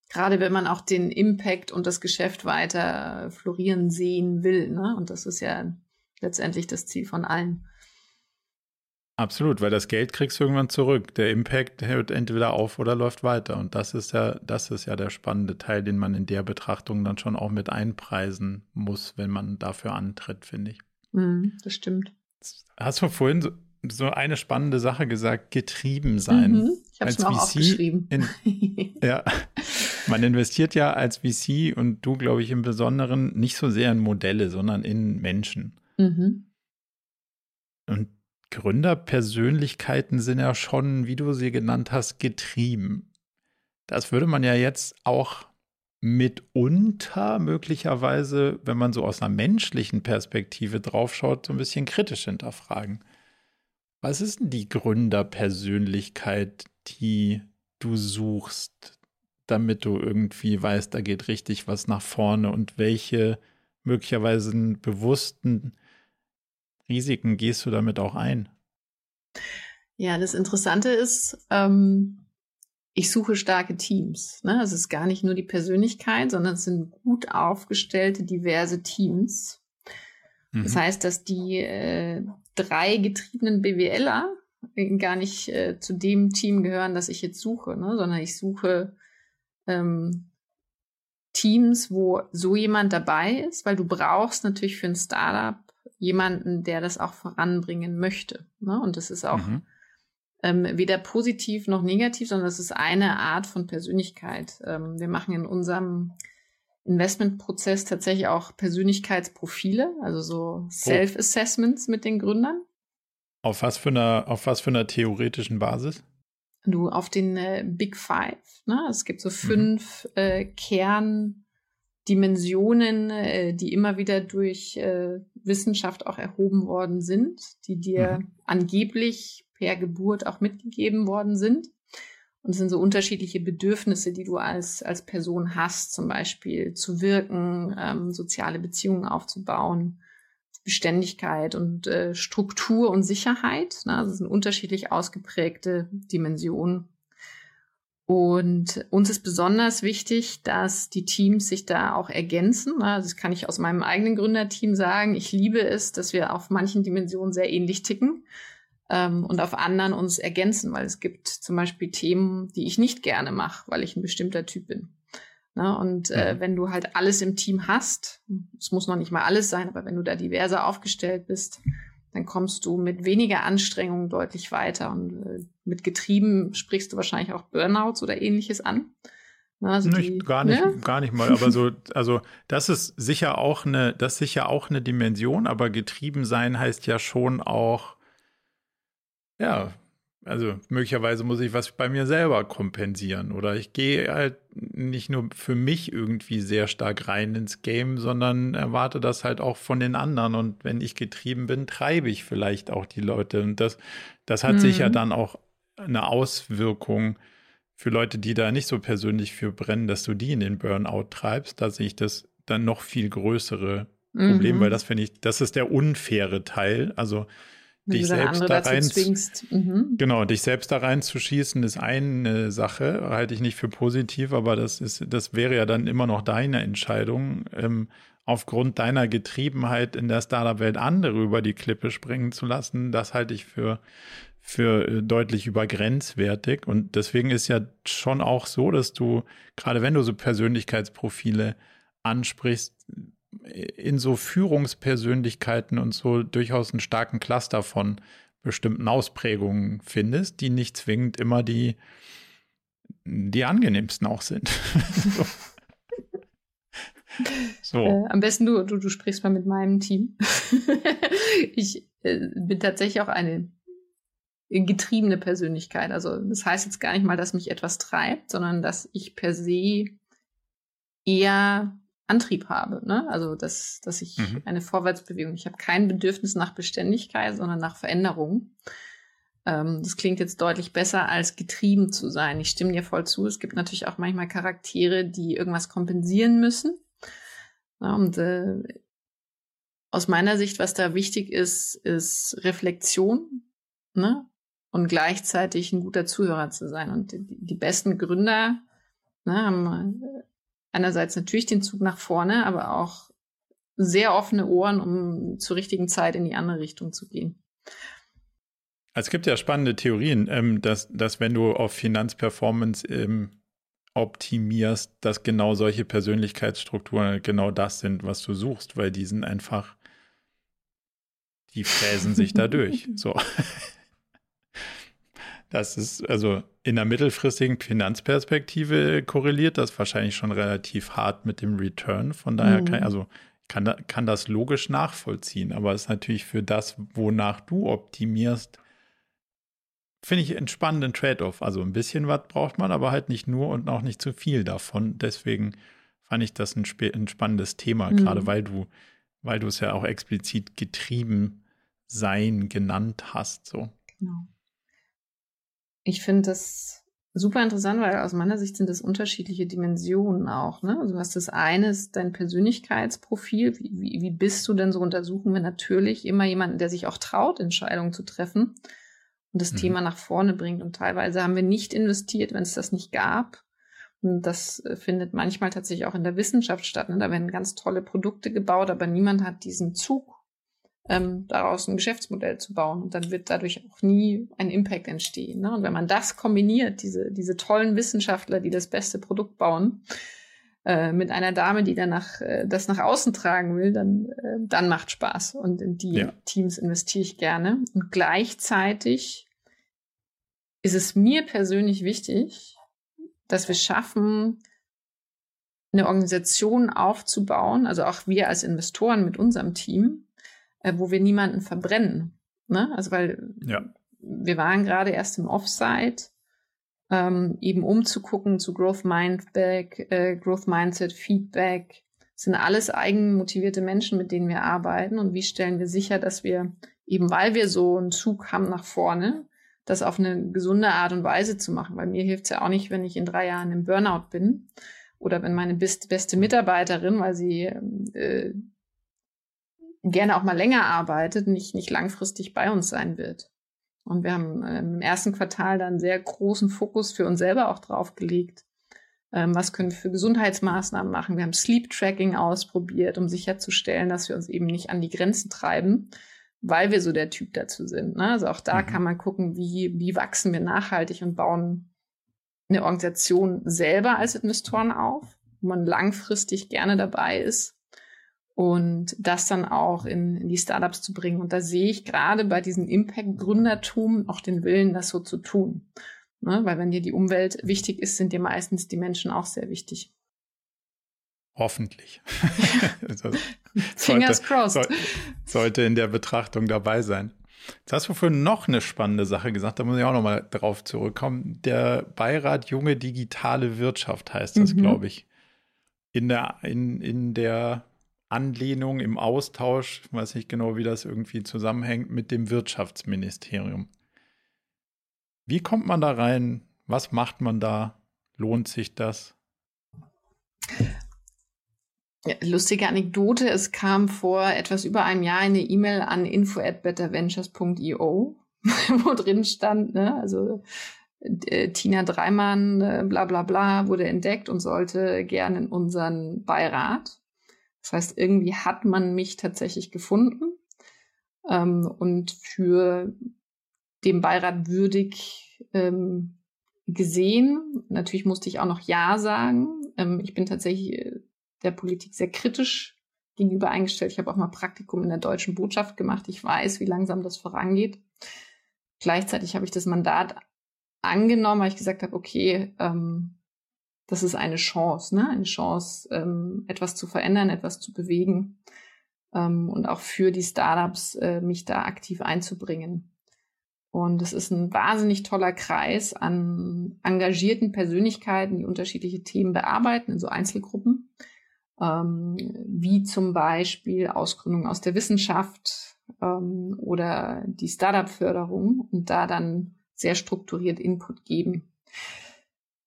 Gerade wenn man auch den Impact und das Geschäft weiter florieren sehen will. Ne? Und das ist ja letztendlich das Ziel von allen. Absolut, weil das Geld kriegst du irgendwann zurück. Der Impact hört entweder auf oder läuft weiter. Und das ist ja, das ist ja der spannende Teil, den man in der Betrachtung dann schon auch mit einpreisen muss, wenn man dafür antritt, finde ich. Mm, das stimmt. Hast du vorhin so, so, eine spannende Sache gesagt, getrieben sein. Mhm, ich habe es mir auch aufgeschrieben. In, ja, *laughs* man investiert ja als VC und du, glaube ich, im Besonderen nicht so sehr in Modelle, sondern in Menschen. Mhm. Und Gründerpersönlichkeiten sind ja schon, wie du sie genannt hast, getrieben. Das würde man ja jetzt auch mitunter möglicherweise, wenn man so aus einer menschlichen Perspektive draufschaut, so ein bisschen kritisch hinterfragen. Was ist denn die Gründerpersönlichkeit, die du suchst, damit du irgendwie weißt, da geht richtig was nach vorne und welche möglicherweise bewussten Risiken gehst du damit auch ein? Ja, das Interessante ist, ähm, ich suche starke Teams. Ne? Es ist gar nicht nur die Persönlichkeit, sondern es sind gut aufgestellte, diverse Teams. Mhm. Das heißt, dass die äh, drei getriebenen BWLer gar nicht äh, zu dem Team gehören, das ich jetzt suche, ne? sondern ich suche ähm, Teams, wo so jemand dabei ist, weil du brauchst natürlich für ein Startup jemanden, der das auch voranbringen möchte. Ne? Und das ist auch mhm. ähm, weder positiv noch negativ, sondern das ist eine Art von Persönlichkeit. Ähm, wir machen in unserem Investmentprozess tatsächlich auch Persönlichkeitsprofile, also so oh. Self-Assessments mit den Gründern. Auf was für einer, auf was für einer theoretischen Basis? Du auf den äh, Big Five. Ne? Es gibt so mhm. fünf mhm. äh, Kern Dimensionen, äh, die immer wieder durch äh, Wissenschaft auch erhoben worden sind, die dir mhm. angeblich per Geburt auch mitgegeben worden sind. Und es sind so unterschiedliche Bedürfnisse, die du als, als Person hast, zum Beispiel zu wirken, ähm, soziale Beziehungen aufzubauen, Beständigkeit und äh, Struktur und Sicherheit. Ne? Das sind unterschiedlich ausgeprägte Dimensionen. Und uns ist besonders wichtig, dass die Teams sich da auch ergänzen. Also das kann ich aus meinem eigenen Gründerteam sagen. Ich liebe es, dass wir auf manchen Dimensionen sehr ähnlich ticken ähm, und auf anderen uns ergänzen, weil es gibt zum Beispiel Themen, die ich nicht gerne mache, weil ich ein bestimmter Typ bin. Ne? Und äh, wenn du halt alles im Team hast, es muss noch nicht mal alles sein, aber wenn du da diverser aufgestellt bist, dann kommst du mit weniger Anstrengung deutlich weiter. Und äh, mit Getrieben sprichst du wahrscheinlich auch Burnouts oder ähnliches an. Also nicht, die, gar nicht, ne? gar nicht mal. Aber so, also das ist sicher auch eine, das ist sicher auch eine Dimension, aber getrieben sein heißt ja schon auch, ja, also möglicherweise muss ich was bei mir selber kompensieren oder ich gehe halt nicht nur für mich irgendwie sehr stark rein ins Game, sondern erwarte das halt auch von den anderen und wenn ich getrieben bin, treibe ich vielleicht auch die Leute und das, das hat mhm. sich ja dann auch eine Auswirkung für Leute, die da nicht so persönlich für brennen, dass du die in den Burnout treibst. Da sehe ich das dann noch viel größere Problem, mhm. weil das finde ich, das ist der unfaire Teil. Also Wenn dich selbst da rein, mhm. genau, dich selbst da reinzuschießen, ist eine Sache, halte ich nicht für positiv, aber das ist, das wäre ja dann immer noch deine Entscheidung, ähm, aufgrund deiner Getriebenheit in der Startup-Welt andere über die Klippe springen zu lassen. Das halte ich für für äh, deutlich übergrenzwertig. Und deswegen ist ja schon auch so, dass du, gerade wenn du so Persönlichkeitsprofile ansprichst, in so Führungspersönlichkeiten und so durchaus einen starken Cluster von bestimmten Ausprägungen findest, die nicht zwingend immer die, die angenehmsten auch sind. *laughs* so. *laughs* so. Äh, am besten du, du, du sprichst mal mit meinem Team. *laughs* ich äh, bin tatsächlich auch eine getriebene Persönlichkeit. Also das heißt jetzt gar nicht mal, dass mich etwas treibt, sondern dass ich per se eher Antrieb habe. Ne? Also dass, dass ich mhm. eine Vorwärtsbewegung. Ich habe kein Bedürfnis nach Beständigkeit, sondern nach Veränderung. Ähm, das klingt jetzt deutlich besser, als getrieben zu sein. Ich stimme dir voll zu. Es gibt natürlich auch manchmal Charaktere, die irgendwas kompensieren müssen. Ja, und äh, aus meiner Sicht, was da wichtig ist, ist Reflexion. Ne? und gleichzeitig ein guter Zuhörer zu sein. Und die, die besten Gründer ne, haben äh, einerseits natürlich den Zug nach vorne, aber auch sehr offene Ohren, um zur richtigen Zeit in die andere Richtung zu gehen. Es gibt ja spannende Theorien, ähm, dass, dass wenn du auf Finanzperformance ähm, optimierst, dass genau solche Persönlichkeitsstrukturen genau das sind, was du suchst, weil die sind einfach, die fräsen sich da *laughs* durch. So. Das ist also in der mittelfristigen Finanzperspektive korreliert das wahrscheinlich schon relativ hart mit dem Return. Von daher kann, mhm. also kann, kann das logisch nachvollziehen. Aber es ist natürlich für das, wonach du optimierst, finde ich einen spannenden Trade-off. Also ein bisschen was braucht man, aber halt nicht nur und auch nicht zu viel davon. Deswegen fand ich das ein, ein spannendes Thema, mhm. gerade weil du, weil du es ja auch explizit getrieben sein genannt hast. So. Genau. Ich finde das super interessant, weil aus meiner Sicht sind das unterschiedliche Dimensionen auch. Ne? Also du hast das eine ist dein Persönlichkeitsprofil. Wie, wie, wie bist du denn so untersuchen wir natürlich immer jemanden, der sich auch traut, Entscheidungen zu treffen und das mhm. Thema nach vorne bringt. Und teilweise haben wir nicht investiert, wenn es das nicht gab. Und das äh, findet manchmal tatsächlich auch in der Wissenschaft statt. Ne? Da werden ganz tolle Produkte gebaut, aber niemand hat diesen Zug ähm, daraus ein Geschäftsmodell zu bauen. Und dann wird dadurch auch nie ein Impact entstehen. Ne? Und wenn man das kombiniert, diese, diese tollen Wissenschaftler, die das beste Produkt bauen, äh, mit einer Dame, die danach äh, das nach außen tragen will, dann, äh, dann macht Spaß. Und in die ja. Teams investiere ich gerne. Und gleichzeitig ist es mir persönlich wichtig, dass wir schaffen, eine Organisation aufzubauen, also auch wir als Investoren mit unserem Team, äh, wo wir niemanden verbrennen. Ne? Also weil ja. wir waren gerade erst im Offsite, ähm, eben umzugucken zu Growth Mindback, äh, Growth Mindset, Feedback. Das sind alles eigenmotivierte Menschen, mit denen wir arbeiten. Und wie stellen wir sicher, dass wir eben, weil wir so einen Zug haben nach vorne, das auf eine gesunde Art und Weise zu machen. Weil mir hilft es ja auch nicht, wenn ich in drei Jahren im Burnout bin oder wenn meine beste Mitarbeiterin, weil sie äh, gerne auch mal länger arbeitet, nicht, nicht langfristig bei uns sein wird. Und wir haben ähm, im ersten Quartal dann sehr großen Fokus für uns selber auch drauf gelegt. Ähm, was können wir für Gesundheitsmaßnahmen machen? Wir haben Sleep Tracking ausprobiert, um sicherzustellen, dass wir uns eben nicht an die Grenzen treiben, weil wir so der Typ dazu sind. Ne? Also auch da mhm. kann man gucken, wie, wie wachsen wir nachhaltig und bauen eine Organisation selber als Investoren auf, wo man langfristig gerne dabei ist und das dann auch in, in die Startups zu bringen. Und da sehe ich gerade bei diesem Impact-Gründertum auch den Willen, das so zu tun. Ne? Weil wenn dir die Umwelt wichtig ist, sind dir meistens die Menschen auch sehr wichtig. Hoffentlich. *laughs* also, Fingers sollte, crossed. Soll, sollte in der Betrachtung dabei sein. Jetzt hast du vorhin noch eine spannende Sache gesagt, da muss ich auch nochmal drauf zurückkommen. Der Beirat Junge Digitale Wirtschaft heißt das, mhm. glaube ich. In der, in, in der Anlehnung im Austausch, weiß nicht genau, wie das irgendwie zusammenhängt, mit dem Wirtschaftsministerium. Wie kommt man da rein? Was macht man da? Lohnt sich das? Lustige Anekdote, es kam vor etwas über einem Jahr eine E-Mail an info at betterventures.io, *laughs* wo drin stand, ne, also äh, Tina Dreimann, äh, bla bla bla, wurde entdeckt und sollte gerne in unseren Beirat. Das heißt, irgendwie hat man mich tatsächlich gefunden ähm, und für den Beirat würdig ähm, gesehen. Natürlich musste ich auch noch Ja sagen. Ähm, ich bin tatsächlich äh, der Politik sehr kritisch gegenüber eingestellt. Ich habe auch mal Praktikum in der deutschen Botschaft gemacht. Ich weiß, wie langsam das vorangeht. Gleichzeitig habe ich das Mandat angenommen, weil ich gesagt habe, okay, ähm, das ist eine Chance, ne? eine Chance, ähm, etwas zu verändern, etwas zu bewegen ähm, und auch für die Startups äh, mich da aktiv einzubringen. Und es ist ein wahnsinnig toller Kreis an engagierten Persönlichkeiten, die unterschiedliche Themen bearbeiten in so Einzelgruppen, ähm, wie zum Beispiel Ausgründung aus der Wissenschaft ähm, oder die Startup-Förderung und da dann sehr strukturiert Input geben.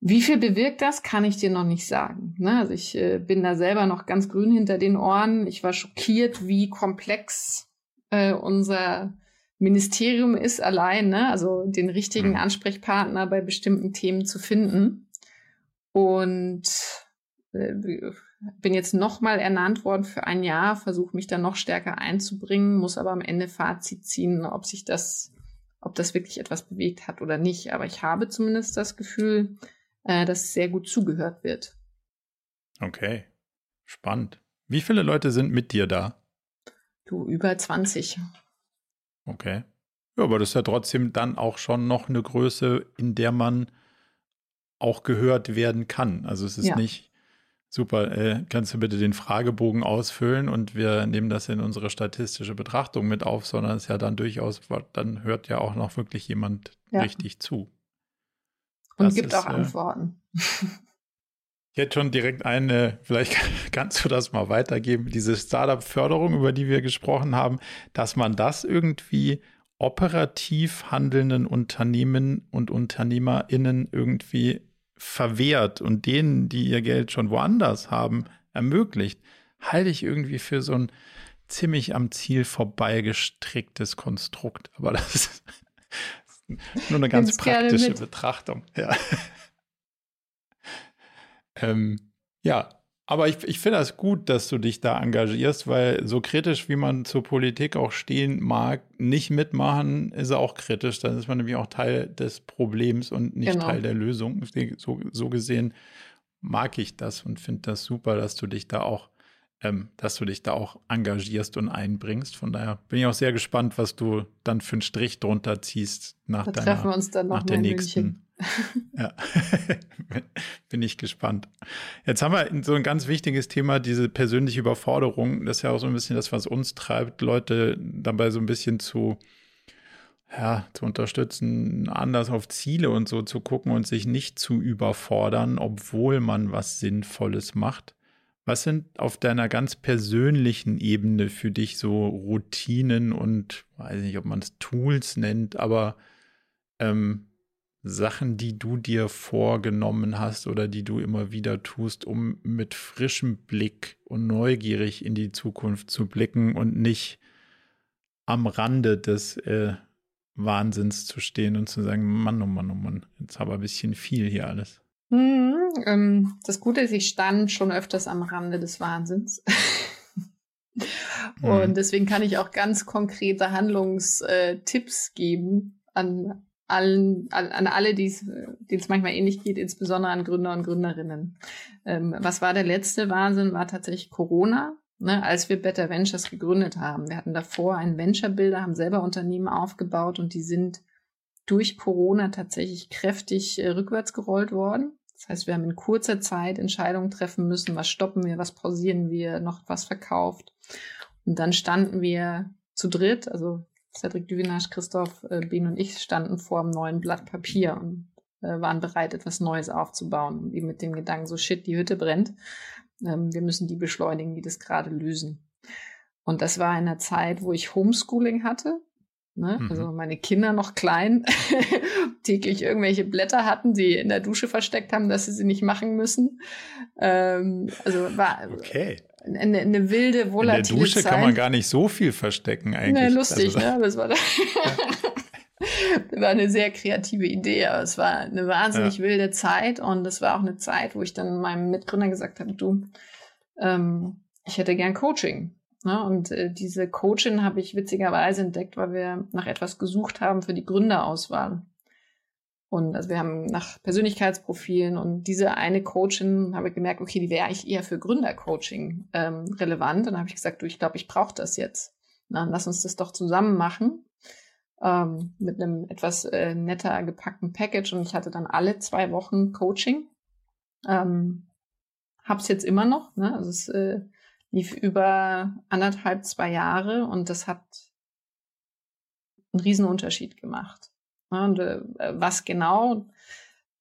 Wie viel bewirkt das, kann ich dir noch nicht sagen. Ne? Also ich äh, bin da selber noch ganz grün hinter den Ohren. Ich war schockiert, wie komplex äh, unser Ministerium ist allein, ne? also den richtigen mhm. Ansprechpartner bei bestimmten Themen zu finden. Und äh, bin jetzt nochmal ernannt worden für ein Jahr, versuche mich da noch stärker einzubringen, muss aber am Ende Fazit ziehen, ob sich das ob das wirklich etwas bewegt hat oder nicht. Aber ich habe zumindest das Gefühl, äh, dass sehr gut zugehört wird. Okay, spannend. Wie viele Leute sind mit dir da? Du, über 20. Okay. Ja, aber das ist ja trotzdem dann auch schon noch eine Größe, in der man auch gehört werden kann. Also es ist ja. nicht Super. Äh, kannst du bitte den Fragebogen ausfüllen und wir nehmen das in unsere statistische Betrachtung mit auf, sondern es ist ja dann durchaus, dann hört ja auch noch wirklich jemand ja. richtig zu. Und das gibt ist, auch äh, Antworten. ich hätte schon direkt eine, vielleicht *laughs* kannst du das mal weitergeben, diese Startup-Förderung, über die wir gesprochen haben, dass man das irgendwie operativ handelnden Unternehmen und UnternehmerInnen irgendwie verwehrt und denen, die ihr Geld schon woanders haben, ermöglicht, halte ich irgendwie für so ein ziemlich am Ziel vorbeigestricktes Konstrukt. Aber das nur eine ganz praktische Betrachtung. Ja. *laughs* ähm, ja, aber ich, ich finde das gut, dass du dich da engagierst, weil so kritisch, wie man zur Politik auch stehen mag, nicht mitmachen, ist auch kritisch. Dann ist man nämlich auch Teil des Problems und nicht genau. Teil der Lösung. So, so gesehen mag ich das und finde das super, dass du dich da auch, ähm, dass du dich da auch engagierst und einbringst. Von daher bin ich auch sehr gespannt, was du dann für einen Strich drunter ziehst nach da deiner, treffen wir uns dann noch nach der nächsten. *laughs* Ja, *laughs* bin ich gespannt. Jetzt haben wir so ein ganz wichtiges Thema, diese persönliche Überforderung. Das ist ja auch so ein bisschen das, was uns treibt, Leute dabei so ein bisschen zu, ja, zu unterstützen, anders auf Ziele und so zu gucken und sich nicht zu überfordern, obwohl man was Sinnvolles macht. Was sind auf deiner ganz persönlichen Ebene für dich so Routinen und weiß nicht, ob man es Tools nennt, aber ähm, Sachen, die du dir vorgenommen hast oder die du immer wieder tust, um mit frischem Blick und neugierig in die Zukunft zu blicken und nicht am Rande des äh, Wahnsinns zu stehen und zu sagen, Mann, oh Mann, oh Mann, jetzt aber ein bisschen viel hier alles. Mhm, ähm, das Gute ist, ich stand schon öfters am Rande des Wahnsinns. *laughs* und mhm. deswegen kann ich auch ganz konkrete Handlungstipps geben an allen, an alle, denen es manchmal ähnlich geht, insbesondere an Gründer und Gründerinnen. Ähm, was war der letzte Wahnsinn? War tatsächlich Corona, ne, als wir Better Ventures gegründet haben. Wir hatten davor einen Venture Builder, haben selber Unternehmen aufgebaut und die sind durch Corona tatsächlich kräftig äh, rückwärts gerollt worden. Das heißt, wir haben in kurzer Zeit Entscheidungen treffen müssen, was stoppen wir, was pausieren wir, noch was verkauft. Und dann standen wir zu dritt, also Cedric Duvinage, Christoph, äh, Ben und ich standen vor einem neuen Blatt Papier und äh, waren bereit, etwas Neues aufzubauen. Und eben mit dem Gedanken, so shit, die Hütte brennt. Ähm, wir müssen die beschleunigen, die das gerade lösen. Und das war in einer Zeit, wo ich Homeschooling hatte. Ne? Mhm. Also meine Kinder noch klein, *laughs* täglich irgendwelche Blätter hatten, die in der Dusche versteckt haben, dass sie sie nicht machen müssen. Ähm, also war okay. eine, eine wilde, volatile In der Dusche Zeit. kann man gar nicht so viel verstecken eigentlich. Ne, lustig, also, ne? Aber es war, das *laughs* war eine sehr kreative Idee, aber es war eine wahnsinnig ja. wilde Zeit und es war auch eine Zeit, wo ich dann meinem Mitgründer gesagt habe, du, ähm, ich hätte gern Coaching. Ne? Und äh, diese Coachin habe ich witzigerweise entdeckt, weil wir nach etwas gesucht haben für die Gründerauswahl. Und also wir haben nach Persönlichkeitsprofilen und diese eine Coachin habe ich gemerkt, okay, die wäre eigentlich eher für Gründercoaching ähm, relevant. Und dann habe ich gesagt, du, ich glaube, ich brauche das jetzt. Na, lass uns das doch zusammen machen ähm, mit einem etwas äh, netter gepackten Package. Und ich hatte dann alle zwei Wochen Coaching. Ähm, hab's jetzt immer noch. Ne? Also es äh, lief über anderthalb, zwei Jahre und das hat einen riesen Unterschied gemacht. Und äh, was genau?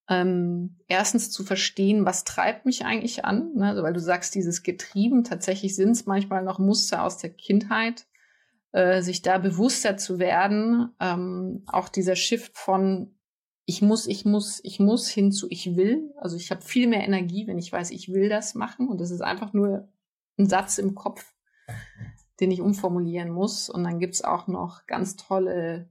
Ähm, erstens zu verstehen, was treibt mich eigentlich an, ne? also weil du sagst, dieses Getrieben, tatsächlich sind es manchmal noch Muster aus der Kindheit, äh, sich da bewusster zu werden, ähm, auch dieser Shift von ich muss, ich muss, ich muss hin zu ich will. Also ich habe viel mehr Energie, wenn ich weiß, ich will das machen und das ist einfach nur ein Satz im Kopf, den ich umformulieren muss. Und dann gibt's auch noch ganz tolle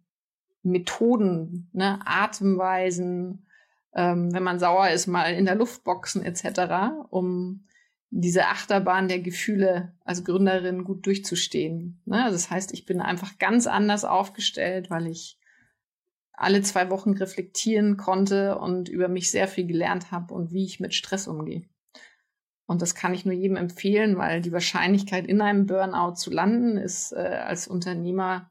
Methoden, ne? Atemweisen, ähm, wenn man sauer ist, mal in der Luft boxen etc., um diese Achterbahn der Gefühle als Gründerin gut durchzustehen. Ne? Das heißt, ich bin einfach ganz anders aufgestellt, weil ich alle zwei Wochen reflektieren konnte und über mich sehr viel gelernt habe und wie ich mit Stress umgehe. Und das kann ich nur jedem empfehlen, weil die Wahrscheinlichkeit, in einem Burnout zu landen, ist äh, als Unternehmer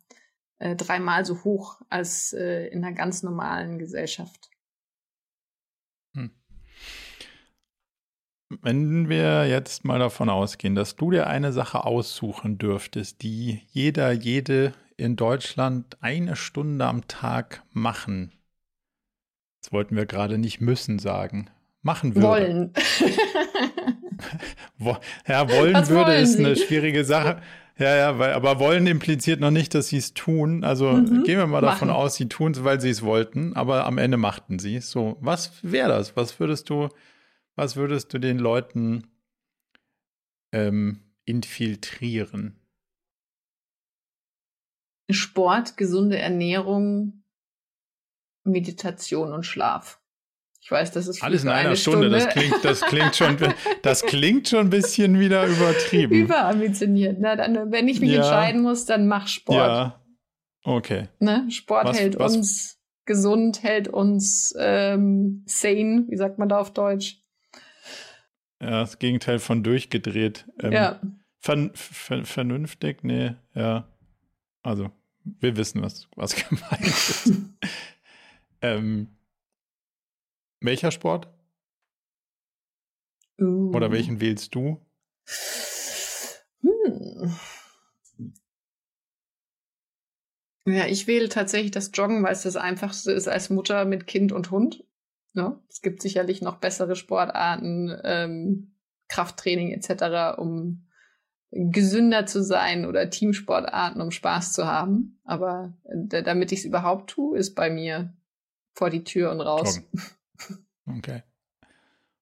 äh, dreimal so hoch als äh, in einer ganz normalen Gesellschaft. Hm. Wenn wir jetzt mal davon ausgehen, dass du dir eine Sache aussuchen dürftest, die jeder, jede in Deutschland eine Stunde am Tag machen, das wollten wir gerade nicht müssen sagen, machen würde. Wollen. *laughs* *laughs* ja, wollen Was würde wollen ist eine schwierige Sache. Ja, ja, weil, aber wollen impliziert noch nicht, dass sie es tun. Also mhm, gehen wir mal davon machen. aus, sie tun es, weil sie es wollten, aber am Ende machten sie es. So, was wäre das? Was würdest du, was würdest du den Leuten ähm, infiltrieren? Sport, gesunde Ernährung, Meditation und Schlaf. Ich weiß, das ist alles in einer eine Stunde. Stunde. Das klingt, das klingt schon, das klingt schon ein bisschen wieder übertrieben. Überambitioniert. Na, dann, wenn ich mich ja. entscheiden muss, dann mach Sport. Ja. Okay. Ne? Sport was, hält was? uns gesund, hält uns ähm, sane. Wie sagt man da auf Deutsch? Ja, das Gegenteil von durchgedreht. Ähm, ja. Ver, ver, vernünftig, nee, ja. Also, wir wissen, was, was *laughs* gemeint ist. *laughs* ähm, welcher Sport? Uh. Oder welchen wählst du? Hm. Ja, ich wähle tatsächlich das Joggen, weil es das einfachste ist als Mutter mit Kind und Hund. Ja, ne? es gibt sicherlich noch bessere Sportarten, ähm, Krafttraining etc., um gesünder zu sein oder Teamsportarten, um Spaß zu haben. Aber äh, damit ich es überhaupt tue, ist bei mir vor die Tür und raus. Joggen. Okay.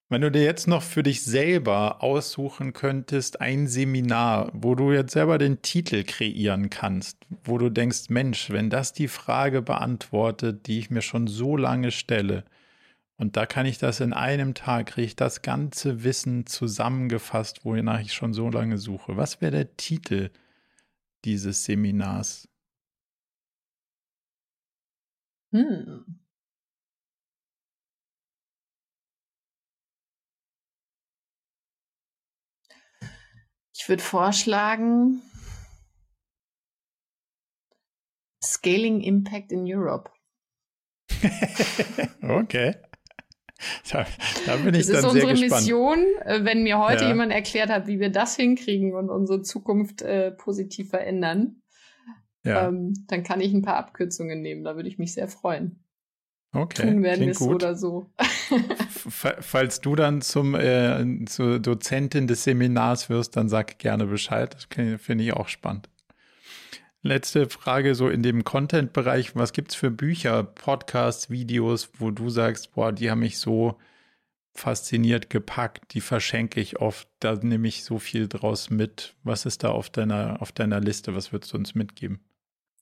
Wenn du dir jetzt noch für dich selber aussuchen könntest, ein Seminar, wo du jetzt selber den Titel kreieren kannst, wo du denkst, Mensch, wenn das die Frage beantwortet, die ich mir schon so lange stelle, und da kann ich das in einem Tag, kriege ich das ganze Wissen zusammengefasst, wonach ich schon so lange suche. Was wäre der Titel dieses Seminars? Hm. Ich würde vorschlagen, Scaling Impact in Europe. *laughs* okay. *laughs* Da, da, bin ich das dann sehr gespannt. Das ist unsere Mission. Äh, wenn mir heute ja. jemand erklärt hat, wie wir das hinkriegen und unsere Zukunft äh, positiv verändern, ja. ähm, dann kann ich ein paar Abkürzungen nehmen. Da würde ich mich sehr freuen. Okay. Tun werden wir so oder so. *laughs* Falls du dann zum äh, zur Dozentin des Seminars wirst, dann sag gerne Bescheid. Das finde ich auch spannend. letzte Frage so in dem Content-Bereich. Was gibt es für Bücher, Podcasts, Videos, wo du sagst, boah, die haben mich so fasziniert gepackt, die verschenke ich oft, da nehme ich so viel draus mit. Was ist da auf deiner, auf deiner Liste? Was würdest du uns mitgeben?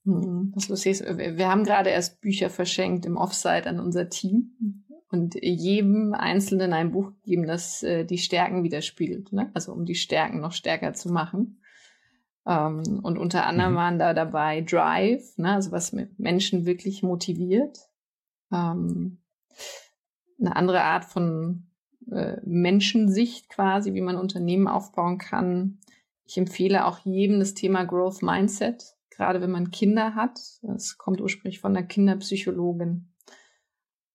Hm, was lustig ist, wir haben gerade erst Bücher verschenkt im Offsite an unser Team und jedem Einzelnen ein Buch gegeben, das äh, die Stärken widerspiegelt, ne? also um die Stärken noch stärker zu machen. Ähm, und unter anderem mhm. waren da dabei Drive, ne? also was Menschen wirklich motiviert. Ähm, eine andere Art von äh, Menschensicht quasi, wie man Unternehmen aufbauen kann. Ich empfehle auch jedem das Thema Growth Mindset, gerade wenn man Kinder hat. Das kommt ursprünglich von der Kinderpsychologin.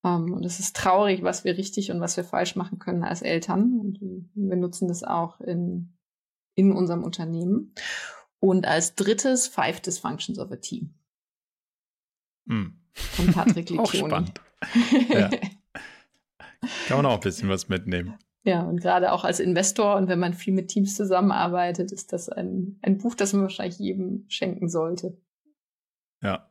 Um, ähm, und es ist traurig, was wir richtig und was wir falsch machen können als Eltern. Und wir nutzen das auch in, in unserem Unternehmen. Und als drittes Five Dysfunctions of a Team. Hm. Von Patrick Liccioni. *laughs* auch spannend. *laughs* Ja. Kann man auch ein bisschen was mitnehmen. Ja, und gerade auch als Investor und wenn man viel mit Teams zusammenarbeitet, ist das ein, ein Buch, das man wahrscheinlich jedem schenken sollte. Ja.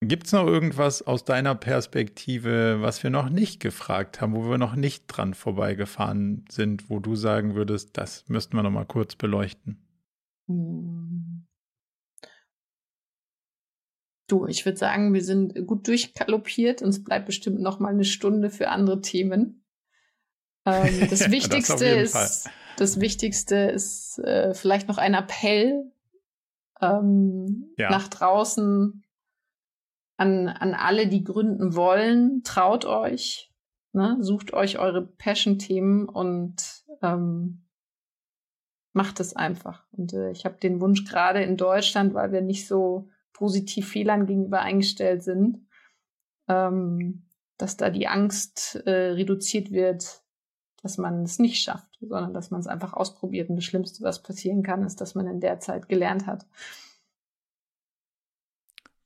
Gibt es noch irgendwas aus deiner Perspektive, was wir noch nicht gefragt haben, wo wir noch nicht dran vorbeigefahren sind, wo du sagen würdest, das müssten wir noch mal kurz beleuchten? Hm. Du, ich würde sagen, wir sind gut durchkaloppiert und es bleibt bestimmt noch mal eine Stunde für andere Themen. Ähm, *laughs* das Wichtigste das ist, das Wichtigste ist äh, vielleicht noch ein Appell ähm, ja. nach draußen an, an alle, die gründen wollen. Traut euch, ne? sucht euch eure Passion-Themen und ähm, macht es einfach. Und äh, ich habe den Wunsch gerade in Deutschland, weil wir nicht so positiv Fehlern gegenüber eingestellt sind, ähm, dass da die Angst äh, reduziert wird, dass man es nicht schafft, sondern dass man es einfach ausprobiert. Und das Schlimmste, was passieren kann, ist, dass man in der Zeit gelernt hat.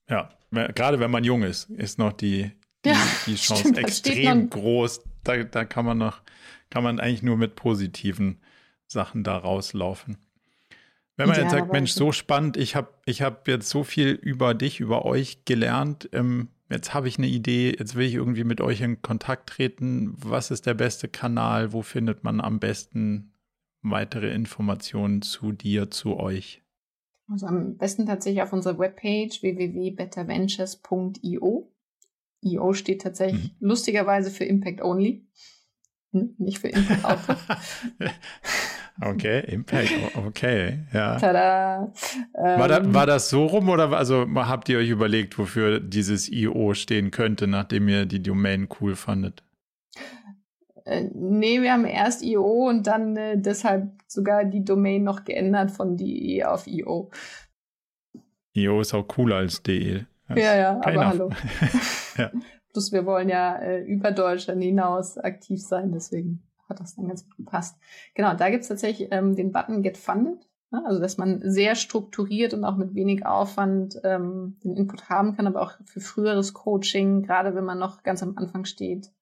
Ja, gerade wenn man jung ist, ist noch die, die, ja, die *laughs* Chance stimmt, extrem groß. Da, da kann man noch, kann man eigentlich nur mit positiven Sachen da rauslaufen. Wenn man jetzt sagt, Mensch, so spannend, ich habe ich hab jetzt so viel über dich, über euch gelernt, ähm, jetzt habe ich eine Idee, jetzt will ich irgendwie mit euch in Kontakt treten. Was ist der beste Kanal? Wo findet man am besten weitere Informationen zu dir, zu euch? Also am besten tatsächlich auf unserer Webpage www.betterventures.io. IO steht tatsächlich mhm. lustigerweise für Impact Only, nicht für Impact Output. *laughs* Okay, Impact, okay, ja. Tada! Ähm, war, da, war das so rum oder also habt ihr euch überlegt, wofür dieses IO stehen könnte, nachdem ihr die Domain cool fandet? Äh, nee, wir haben erst IO und dann äh, deshalb sogar die Domain noch geändert von DE auf IO. IO ist auch cooler als DE. Das ja, ja, aber hallo. *laughs* ja. Plus wir wollen ja äh, über Deutschland hinaus aktiv sein, deswegen hat das dann ganz gut gepasst. Genau, da gibt es tatsächlich ähm, den Button Get Funded. Ne? Also, dass man sehr strukturiert und auch mit wenig Aufwand ähm, den Input haben kann, aber auch für früheres Coaching, gerade wenn man noch ganz am Anfang steht,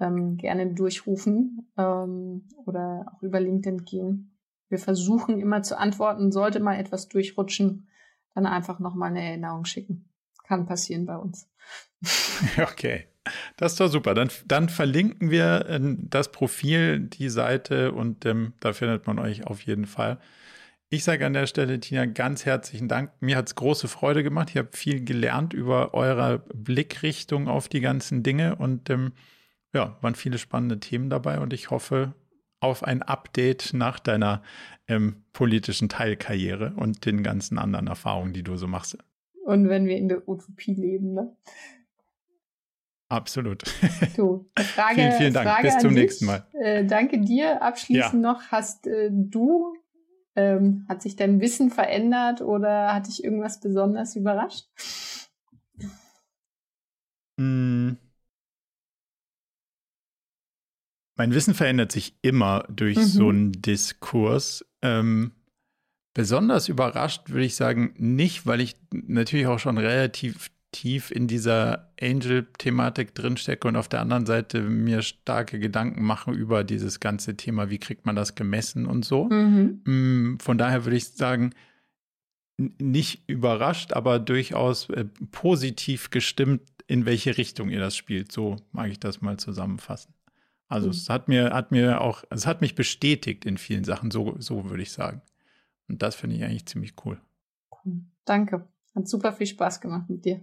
ähm, gerne durchrufen ähm, oder auch über LinkedIn gehen. Wir versuchen immer zu antworten, sollte mal etwas durchrutschen, dann einfach nochmal eine Erinnerung schicken. Kann passieren bei uns. *laughs* Okay. Das ist doch super. Dann, dann verlinken wir äh, das Profil, die Seite und ähm, da findet man euch auf jeden Fall. Ich sage an der Stelle, Tina, ganz herzlichen Dank. Mir hat es große Freude gemacht. Ich habe viel gelernt über eure Blickrichtung auf die ganzen Dinge und ähm, ja, waren viele spannende Themen dabei und ich hoffe auf ein Update nach deiner ähm, politischen Teilkarriere und den ganzen anderen Erfahrungen, die du so machst. Und wenn wir in der Utopie leben, ne? Absolut. Du, *laughs* Frage, vielen, vielen Dank. Frage Bis zum nächsten Mal. Äh, danke dir. Abschließend ja. noch, hast äh, du, ähm, hat sich dein Wissen verändert oder hat dich irgendwas besonders überrascht? Mm. Mein Wissen verändert sich immer durch mhm. so einen Diskurs. Ähm, besonders überrascht würde ich sagen, nicht, weil ich natürlich auch schon relativ tief in dieser Angel-Thematik drinstecke und auf der anderen Seite mir starke Gedanken mache über dieses ganze Thema, wie kriegt man das gemessen und so. Mhm. Mm, von daher würde ich sagen, nicht überrascht, aber durchaus äh, positiv gestimmt, in welche Richtung ihr das spielt. So mag ich das mal zusammenfassen. Also mhm. es hat mir, hat mir auch, es hat mich bestätigt in vielen Sachen, so, so würde ich sagen. Und das finde ich eigentlich ziemlich cool. Danke. Hat super viel Spaß gemacht mit dir.